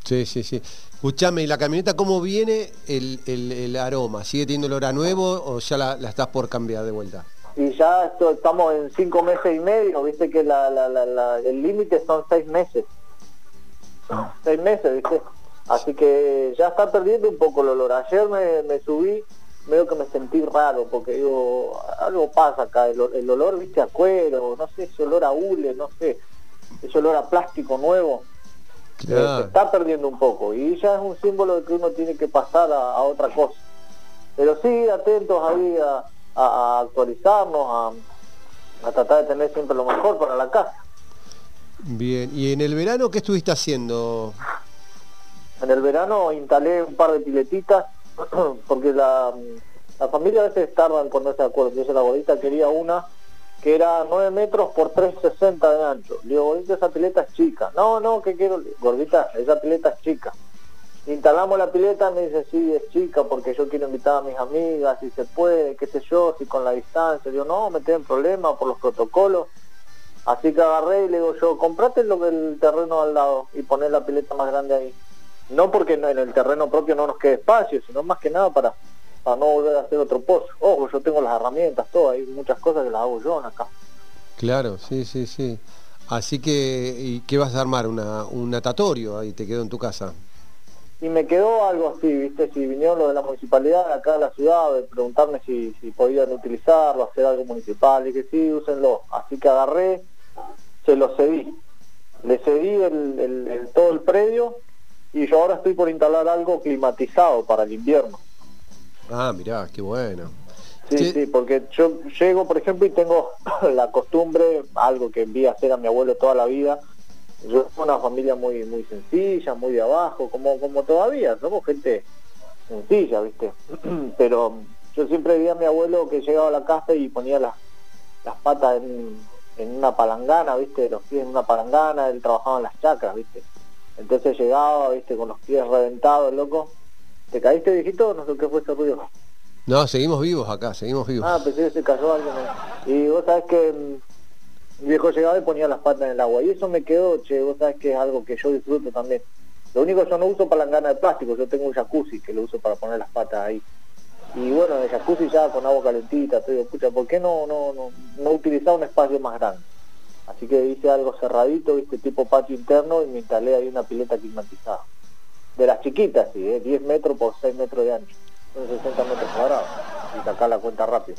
Speaker 1: Sí, sí, sí. Escuchame, ¿y la camioneta cómo viene el, aroma? ¿Sigue teniendo olor a nuevo o ya la, estás por cambiar de vuelta?
Speaker 7: Y ya estamos en cinco meses y medio, viste que el límite son seis meses. Seis meses, viste. Así que ya está perdiendo un poco el olor. Ayer me, subí, veo que me sentí raro, porque digo, algo pasa acá, el, olor, viste, a cuero, no sé, ese olor a hule, no sé, ese olor a plástico nuevo. Se está perdiendo un poco y ya es un símbolo de que uno tiene que pasar a, otra cosa. Pero sí, atentos ahí a, actualizarnos, a, tratar de tener siempre lo mejor para la casa.
Speaker 1: Bien, ¿y en el verano qué estuviste haciendo?
Speaker 7: En el verano instalé un par de piletitas porque la, la familia a veces tardan con ese acuerdo. Entonces la abuelita quería una que era 9 metros por 3,60 de ancho. Le digo, gordita, esa pileta es chica. No, no, ¿qué quiero? Gordita, esa pileta es chica. Instalamos la pileta, me dice, sí, es chica porque yo quiero invitar a mis amigas, si se puede, qué sé yo, si con la distancia. Digo, no, me tienen problema por los protocolos. Así que agarré y le digo yo, comprate lo del terreno al lado y poner la pileta más grande ahí. No porque en el terreno propio no nos quede espacio, sino más que nada para no volver a hacer otro pozo. Ojo, yo tengo las herramientas, todo, hay muchas cosas que las hago yo acá.
Speaker 1: Claro, sí, sí, sí. Así que, ¿y qué vas a armar? Una, un natatorio ahí te quedó en tu casa.
Speaker 7: Y me quedó algo así, ¿viste? Si vinieron los de la municipalidad acá de la ciudad, de preguntarme si, si podían utilizarlo, hacer algo municipal, y que sí, úsenlo. Así que agarré, se lo cedí. Le cedí el, todo el predio y yo ahora estoy por instalar algo climatizado para el invierno.
Speaker 1: Ah, mirá, qué bueno.
Speaker 7: Sí, sí, porque yo llego, por ejemplo, y tengo la costumbre, algo que vi hacer a mi abuelo toda la vida. Yo soy una familia muy muy sencilla, muy de abajo, como como todavía, somos gente sencilla, ¿viste? Pero yo siempre vi a mi abuelo que llegaba a la casa y ponía las, las patas en, en una palangana, ¿viste? Los pies en una palangana, él trabajaba en las chacras, ¿viste? Entonces llegaba, ¿viste? Con los pies reventados, loco ¿Te caíste, viejito? No sé qué fue ese ruido.
Speaker 1: No, seguimos vivos acá, seguimos vivos.
Speaker 7: Ah, pensé que se cayó alguien. Y vos sabés que mm, mi viejo llegaba y ponía las patas en el agua. Y eso me quedó, che, vos sabés que es algo que yo disfruto también. Lo único que yo no uso para la gana de plástico, yo tengo un jacuzzi que lo uso para poner las patas ahí. Y bueno, el jacuzzi ya con agua calentita, te digo, escucha, ¿por qué no, no, no, no utilizar un espacio más grande? Así que hice algo cerradito, este tipo patio interno y me instalé ahí una pileta climatizada de las chiquitas, sí, ¿eh? 10 metros por 6 metros de ancho, son 60 metros cuadrados, y sacar la cuenta rápido.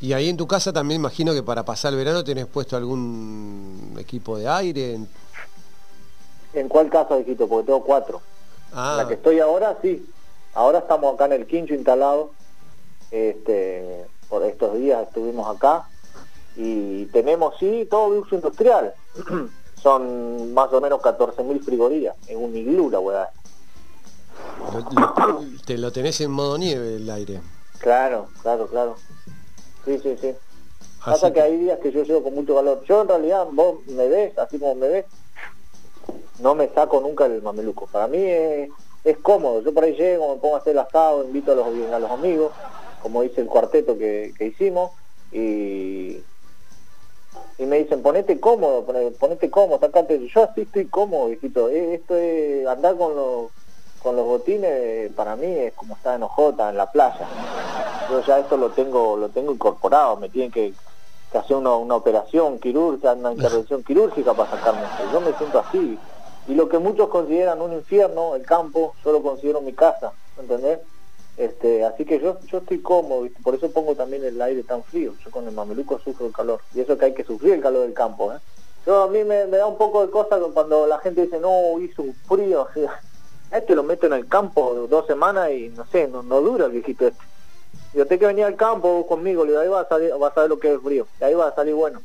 Speaker 1: Y ahí en tu casa también imagino que para pasar el verano tenés puesto algún equipo de aire.
Speaker 7: ¿En cuál casa, viejito? Porque tengo cuatro. Ah. La que estoy ahora, sí. Ahora estamos acá en el quincho instalado. Este, por estos días estuvimos acá. Y tenemos, sí, todo uso industrial. Son más o menos 14.000 frigorías en un iglú la
Speaker 1: te lo tenés en modo nieve el aire.
Speaker 7: Claro, claro, claro. Sí, sí, sí. Pasa que... hay días que yo llego con mucho calor. Yo en realidad, vos me ves, así como me ves, no me saco nunca el mameluco. Para mí es, cómodo. Yo por ahí llego, me pongo a hacer el asado, invito a los, a los amigos, como dice el cuarteto que, hicimos, y, y me dicen, ponete cómodo, ponete cómodo, sacate. Yo así estoy cómodo, viejito. Eh, esto es andar con los con los botines para mí es como estar en Ojota, en la playa. Yo ya esto lo tengo, lo tengo incorporado, me tienen que, hacer una, operación quirúrgica, una intervención quirúrgica para sacarme esto. Yo me siento así. Y lo que muchos consideran un infierno, el campo, yo lo considero mi casa, ¿entendés? Este, así que yo, yo estoy cómodo, por eso pongo también el aire tan frío. Yo con el mameluco sufro el calor. Y eso que hay que sufrir el calor del campo, ¿eh? A mí me, da un poco de cosa cuando la gente dice, no, hizo un frío, este lo meto en el campo dos semanas y no sé, no, dura el viejito este. Yo tengo que venir al campo conmigo, le digo, ahí va a, salir, va a saber lo que es frío, y ahí va a salir bueno.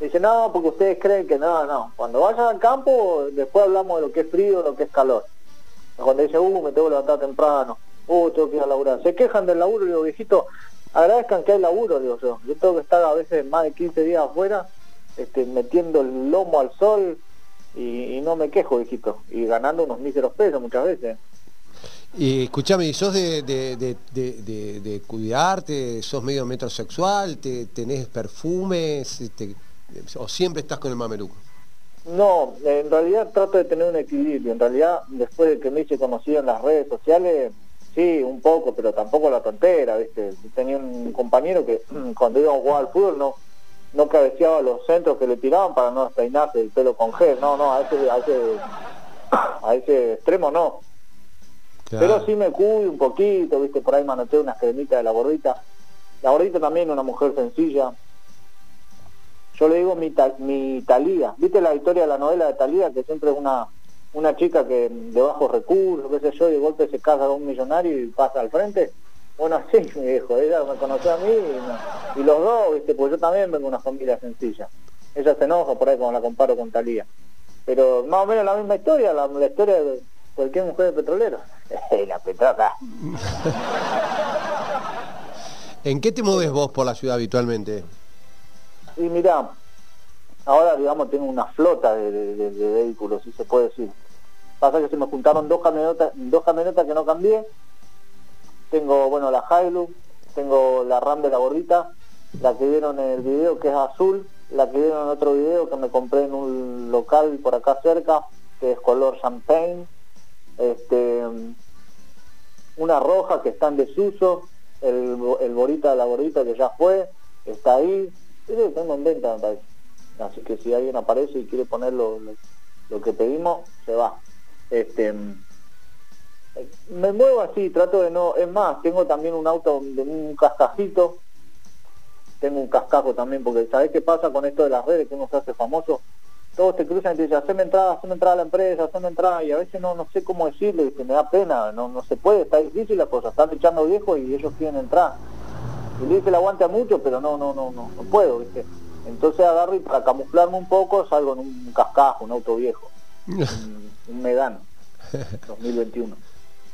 Speaker 7: Dice, no, porque ustedes creen que no, no. Cuando vayan al campo, después hablamos de lo que es frío, lo que es calor. Cuando dice, uh, me tengo que levantar temprano, uh, tengo que ir a laburar. Se quejan del laburo, digo, viejito, agradezcan que hay laburo, digo yo. Yo tengo que estar a veces más de 15 días afuera, este, metiendo el lomo al sol, y, no me quejo, viejito. Y ganando unos míseros pesos muchas veces.
Speaker 1: Y escúchame, ¿sos de, de, cuidarte? ¿Sos medio metrosexual? ¿Te, ¿Tenés perfumes? Este, ¿O siempre estás con el mameluco?
Speaker 7: No, en realidad trato de tener un equilibrio. En realidad, después de que me hice conocido en las redes sociales, sí, un poco, pero tampoco la tontera, ¿viste? Tenía un compañero que cuando iba a jugar al fútbol no, no cabeceaba los centros que le tiraban para no despeinarse el pelo con gel. No, no, a ese, a ese, a ese extremo no. Pero sí me cuido un poquito, viste, por ahí manoteo unas cremitas de la gordita. La gordita también una mujer sencilla. Yo le digo mi, mi Talía. ¿Viste la historia de la novela de Talía? Que siempre es una, una chica que de bajos recursos, qué sé yo, y de golpe se casa con un millonario y pasa al frente. Bueno, así mi viejo, ella me conoció a mí y, los dos, viste, porque yo también vengo de una familia sencilla. Ella se enoja por ahí cuando la comparo con Talía. Pero más o menos la misma historia, la, la historia de cualquier mujer de petrolero. la petrata.
Speaker 1: ¿En qué te mueves vos por la ciudad habitualmente?
Speaker 7: Y mira, ahora digamos tengo una flota de, vehículos, si se puede decir. Pasa que se me juntaron dos camionetas, dos camionetas que no cambié. Tengo, bueno, la Hilux, tengo la RAM de la gordita, la que vieron en el video que es azul, la que vieron en otro video que me compré en un local por acá cerca, que es color champagne este, una roja que está en desuso, el, el borita, la gordita que ya fue, está ahí, tengo en venta Así que si alguien aparece y quiere poner lo, que pedimos, se va. Este, me muevo así, trato de no, es más, tengo también un auto de un cascajito, tengo un cascajo también, porque ¿sabés qué pasa con esto de las redes que uno se hace famoso? todos te cruzan y te dicen, haceme entrada, haceme entrada a la empresa, haceme entrada, y a veces no, no sé cómo decirle, que me da pena, no, no se puede, está difícil la cosa, están echando viejos y ellos quieren entrar. Y le dice, la aguanta mucho, pero no, no, no, no, no puedo, ¿viste? Entonces agarro y para camuflarme un poco salgo en un cascajo, un auto viejo, un, un Medan 2021.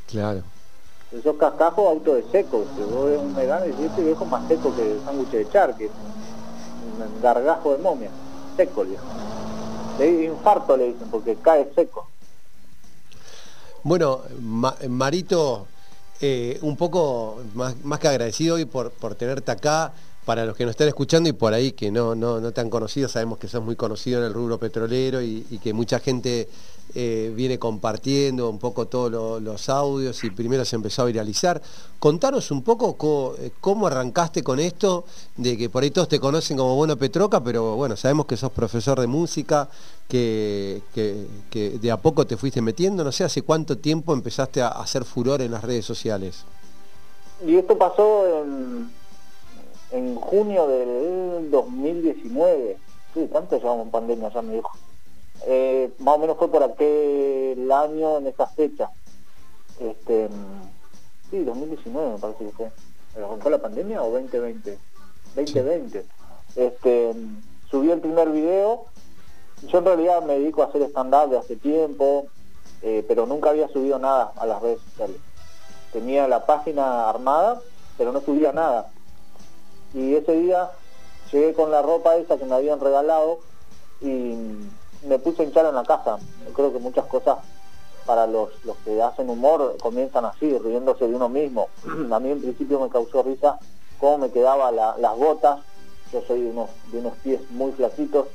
Speaker 1: Claro.
Speaker 7: Esos cascajos auto de seco, que vos ves un Medan y este viejo más seco que el sándwich de charque, un gargajo de momia, seco el viejo. Le infarto le dicen, porque cae seco.
Speaker 1: Bueno, Marito, eh, un poco más, más, que agradecido hoy por, por tenerte acá. Para los que nos están escuchando y por ahí que no, no, no te han conocido, sabemos que sos muy conocido en el rubro petrolero y, y que mucha gente eh, viene compartiendo un poco todos los audios y primero se empezó a viralizar. Contanos un poco eh, cómo, arrancaste con esto, de que por ahí todos te conocen como Bueno Petroca, pero bueno, sabemos que sos profesor de música, que, de a poco te fuiste metiendo, no sé, hace cuánto tiempo empezaste a hacer furor en las redes sociales.
Speaker 7: Y esto pasó en, en junio del 2019. Sí, ¿cuánto llevamos en pandemia ya, me dijo? Eh, más o menos fue por aquel año en esa fecha. Este, sí, 2019 me parece que fue. ¿Fue la pandemia o 2020? 2020. Este, subí el primer video. Yo en realidad me dedico a hacer stand-up de hace tiempo, eh, pero nunca había subido nada a las redes sociales. Tenía la página armada, pero no subía nada. Y ese día llegué con la ropa esa que me habían regalado y me puse a hinchar en la casa. Creo que muchas cosas para los, los que hacen humor comienzan así, riéndose de uno mismo. a mí en principio me causó risa cómo me quedaban las botas. Yo soy de unos, unos pies muy flaquitos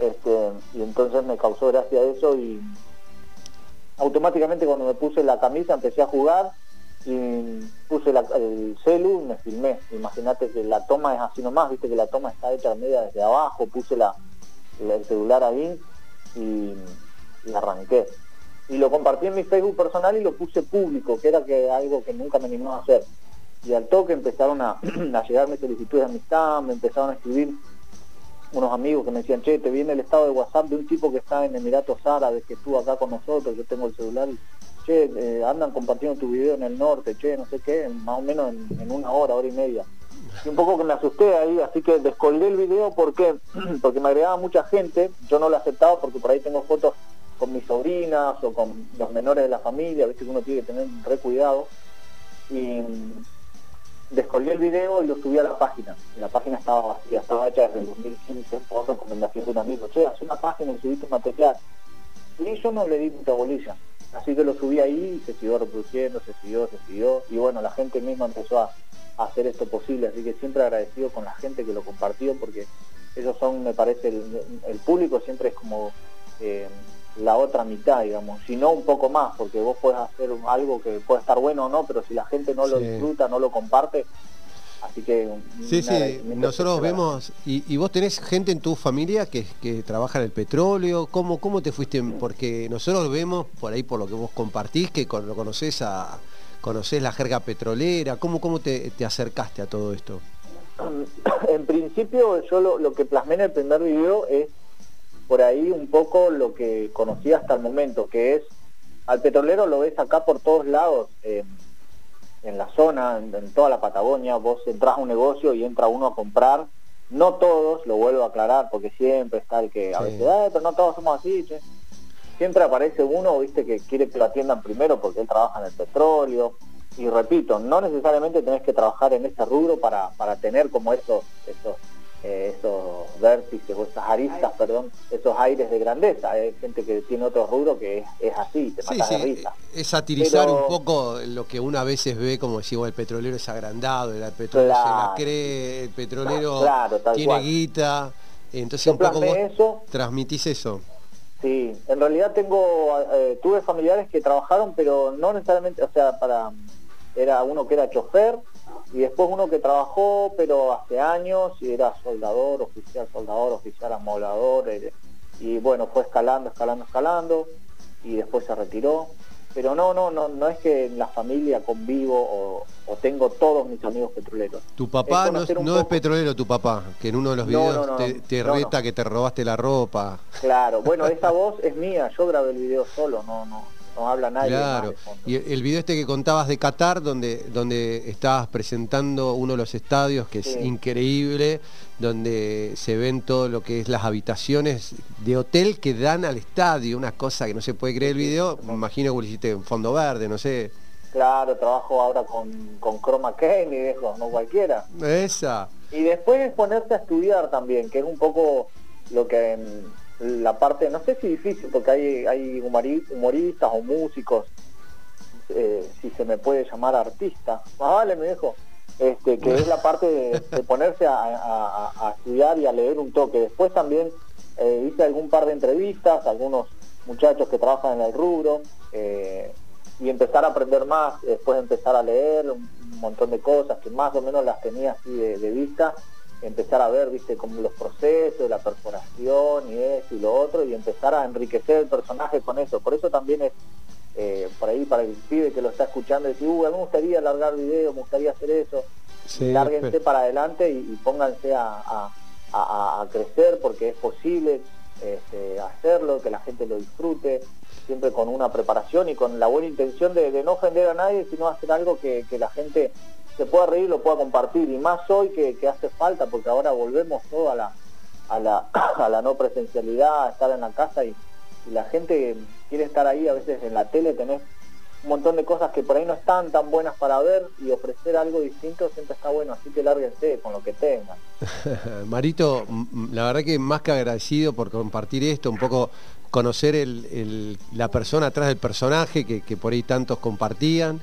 Speaker 7: este, y entonces me causó gracia eso y automáticamente cuando me puse la camisa empecé a jugar y puse el celu y me filmé. Imagínate que la toma es así nomás, viste que la toma está hecha media desde abajo, puse la, el celular ahí y, arranqué. Y lo compartí en mi Facebook personal y lo puse público, que era que algo que nunca me animó a hacer. Y al toque empezaron a, a llegarme solicitudes de amistad, me empezaron a escribir unos amigos que me decían, che, te viene el estado de WhatsApp de un tipo que está en Emiratos Árabes, que estuvo acá con nosotros, yo tengo el celular y che, eh, andan compartiendo tu video en el norte, che, no sé qué, más o menos en, una hora, hora y media. Y un poco que me asusté ahí, así que descolgué el video porque, porque me agregaba mucha gente, yo no lo aceptaba porque por ahí tengo fotos con mis sobrinas o con los menores de la familia, viste que uno tiene que tener re cuidado. Y descolgué el video y lo subí a la página. La página estaba vacía, estaba hecha desde el 2015 por recomendación de un amigo. Che, hace una página y subiste material. Y yo no le di mucha bolilla. Así que lo subí ahí y se siguió reproduciendo, se siguió, se siguió. Y bueno, la gente misma empezó a, hacer esto posible. Así que siempre agradecido con la gente que lo compartió porque ellos son, me parece, el, público siempre es como... Eh, la otra mitad, digamos, si no un poco más, porque vos podés hacer algo que puede estar bueno o no, pero si la gente no lo disfruta, no lo comparte, así que...
Speaker 1: Sí, sí, nosotros vemos, y, vos tenés gente en tu familia que, que trabaja en el petróleo, ¿cómo, ¿cómo te fuiste? Porque nosotros vemos, por ahí por lo que vos compartís, que lo conocés, a, conocés la jerga petrolera, ¿cómo, cómo te, acercaste a todo esto?
Speaker 7: En principio yo lo, lo que plasmé en el primer video es por ahí un poco lo que conocí hasta el momento, que es, al petrolero lo ves acá por todos lados, eh, en la zona, en, toda la Patagonia, vos entras a un negocio y entra uno a comprar, no todos, lo vuelvo a aclarar, porque siempre está el que a veces, pero no todos somos así, che. Siempre aparece uno, viste, que quiere que lo atiendan primero porque él trabaja en el petróleo, y repito, no necesariamente tenés que trabajar en ese rubro para, para tener como esos, esos eh, esos vértices o esas aristas, perdón, esos aires de grandeza. Hay gente que tiene otro rubro que es, así, te mata de risa.
Speaker 1: Es satirizar un poco lo que una a veces ve como decimos, el petrolero es agrandado, el petrolero se la cree, el petrolero tiene guita. Entonces un poco vos eso. transmitís eso.
Speaker 7: Sí, en realidad tengo, eh, tuve familiares que trabajaron, pero no necesariamente, o sea, para era uno que era chofer, y después uno que trabajó, pero hace años, y era soldador, oficial soldador, oficial amolador, eh, y bueno, fue escalando, escalando, escalando, y después se retiró. Pero no, no, no, no es que en la familia convivo o, tengo todos mis amigos petroleros.
Speaker 1: Tu papá no, es, petrolero, tu papá, que en uno de los videos te, reta que te robaste la ropa.
Speaker 7: Claro, bueno, esa voz es mía, yo grabé el video solo, no, no, no habla nadie.
Speaker 1: Claro, y el video este que contabas de Qatar, donde, donde estabas presentando uno de los estadios, que es increíble, donde se ven todo lo que es las habitaciones de hotel que dan al estadio, una cosa que no se puede creer el video, me imagino que lo hiciste en fondo verde, no sé.
Speaker 7: Claro, trabajo ahora con, con Chroma Key, dejo, no cualquiera.
Speaker 1: Esa.
Speaker 7: Y después ponerse a estudiar también, que es un poco lo que la parte, no sé si difícil, porque hay, hay humoristas o músicos, eh, si se me puede llamar artista, más vale me dejo, este, que es la parte de, ponerse a, estudiar y a leer un toque. Después también eh, hice algún par de entrevistas, algunos muchachos que trabajan en el rubro, eh, y empezar a aprender más, después empezar a leer un, montón de cosas que más o menos las tenía así de vista empezar a ver, viste, como los procesos, la perforación y esto y lo otro, y empezar a enriquecer el personaje con eso. Por eso también es, eh, por ahí para el pibe que lo está escuchando, decir, uh, a mí me gustaría alargar video, me gustaría hacer eso. Sí, Lárguense para adelante y, pónganse a, crecer porque es posible este, hacerlo, que la gente lo disfrute, siempre con una preparación y con la buena intención de, no ofender a nadie, sino hacer algo que, que la gente se pueda reír, lo pueda compartir, y más hoy que, hace falta, porque ahora volvemos todo a la, la, no presencialidad, a estar en la casa y, la gente quiere estar ahí, a veces en la tele tenés un montón de cosas que por ahí no están tan buenas para ver y ofrecer algo distinto siempre está bueno, así que lárguense con lo que tengan.
Speaker 1: Marito, la verdad que más que agradecido por compartir esto, un poco conocer el, la persona atrás del personaje que, que por ahí tantos compartían.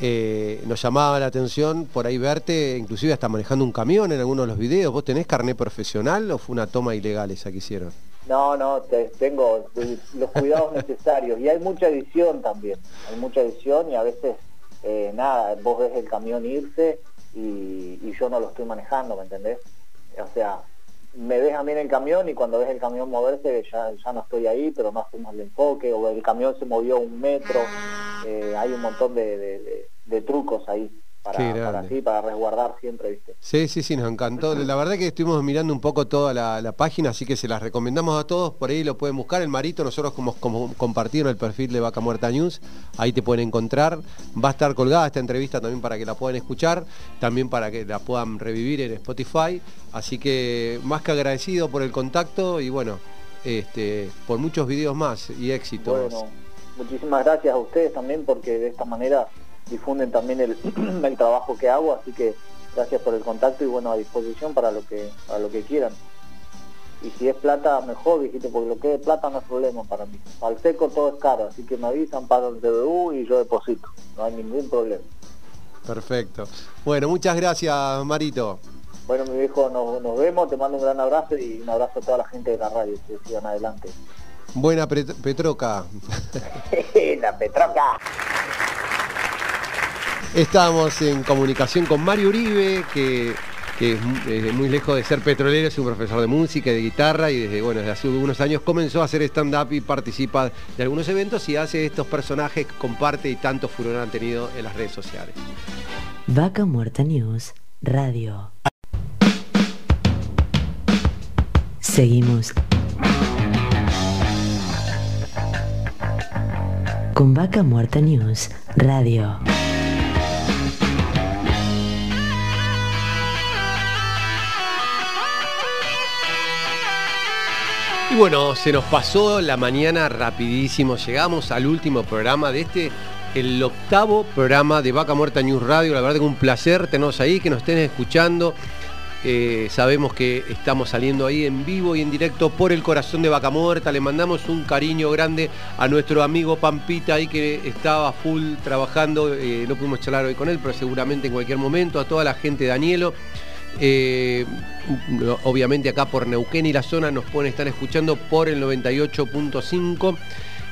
Speaker 1: Eh, nos llamaba la atención por ahí verte, inclusive hasta manejando un camión en algunos de los videos. ¿Vos tenés carnet profesional o fue una toma ilegal esa que hicieron?
Speaker 7: No, no, tengo los cuidados necesarios y hay mucha edición también, hay mucha edición y a veces, eh, nada, vos ves el camión irse y, yo no lo estoy manejando, ¿me entendés? O sea, me ves a mí en el camión y cuando ves el camión moverse ya, ya no estoy ahí, pero no hacemos el enfoque, o el camión se movió un metro, eh, hay un montón de, trucos ahí. Para, para, así, para resguardar siempre, ¿viste?
Speaker 1: Sí, sí, sí, nos encantó. La verdad que estuvimos mirando un poco toda la, página, así que se las recomendamos a todos, por ahí lo pueden buscar, el Marito, nosotros como, como compartieron el perfil de Vaca Muerta News, ahí te pueden encontrar, va a estar colgada esta entrevista también para que la puedan escuchar, también para que la puedan revivir en Spotify, así que más que agradecido por el contacto y bueno, este, por muchos videos más y éxitos.
Speaker 7: Bueno, muchísimas gracias a ustedes también porque de esta manera difunden también el, el, trabajo que hago, así que gracias por el contacto y bueno, a disposición para lo que, para lo que quieran. Y si es plata, mejor, dijiste, porque lo que es plata no es problema para mí. Al seco todo es caro, así que me avisan, pagan el DBU y yo deposito. No hay ningún problema.
Speaker 1: Perfecto. Bueno, muchas gracias, Marito.
Speaker 7: Bueno, mi viejo, nos, vemos, te mando un gran abrazo y un abrazo a toda la gente de la radio, que sigan adelante.
Speaker 1: Buena Petroca.
Speaker 7: la Petroca.
Speaker 1: Estamos en comunicación con Mario Uribe, que, es muy lejos de ser petrolero, es un profesor de música y de guitarra y desde, bueno, desde hace algunos años comenzó a hacer stand-up y participa de algunos eventos y hace estos personajes que comparte y tanto furor han tenido en las redes sociales.
Speaker 2: Vaca Muerta News, Radio. Seguimos con Vaca Muerta News, Radio.
Speaker 1: Y bueno, se nos pasó la mañana rapidísimo. Llegamos al último programa de este, el octavo programa de Vaca Muerta News Radio. La verdad que un placer tenernos ahí, que nos estén escuchando. Eh, sabemos que estamos saliendo ahí en vivo y en directo por el corazón de Vaca Muerta. Le mandamos un cariño grande a nuestro amigo Pampita ahí que estaba full trabajando. Eh, no pudimos charlar hoy con él, pero seguramente en cualquier momento. A toda la gente de Danielo. Eh, obviamente acá por Neuquén y la zona nos pueden estar escuchando por el 98.5.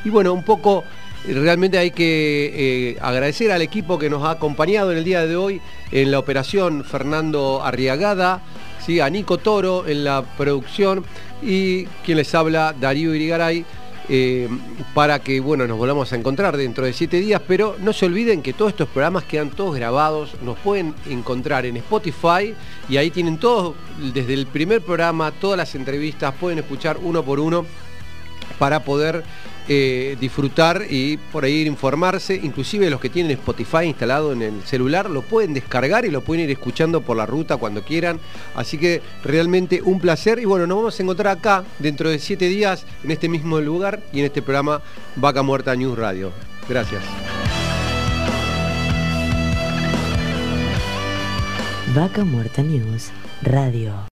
Speaker 1: Y bueno, un poco realmente hay que eh, agradecer al equipo que nos ha acompañado en el día de hoy en la operación Fernando Arriagada, ¿sí? a Nico Toro en la producción y quien les habla Darío Irigaray. Eh, para que bueno, nos volvamos a encontrar dentro de siete días, pero no se olviden que todos estos programas quedan todos grabados, nos pueden encontrar en Spotify y ahí tienen todos, desde el primer programa, todas las entrevistas, pueden escuchar uno por uno para poder eh, disfrutar y por ahí informarse. Inclusive los que tienen Spotify instalado en el celular lo pueden descargar y lo pueden ir escuchando por la ruta cuando quieran. Así que realmente un placer. Y bueno, nos vamos a encontrar acá dentro de siete días en este mismo lugar y en este programa Vaca Muerta News Radio. Gracias.
Speaker 2: Vaca Muerta News Radio.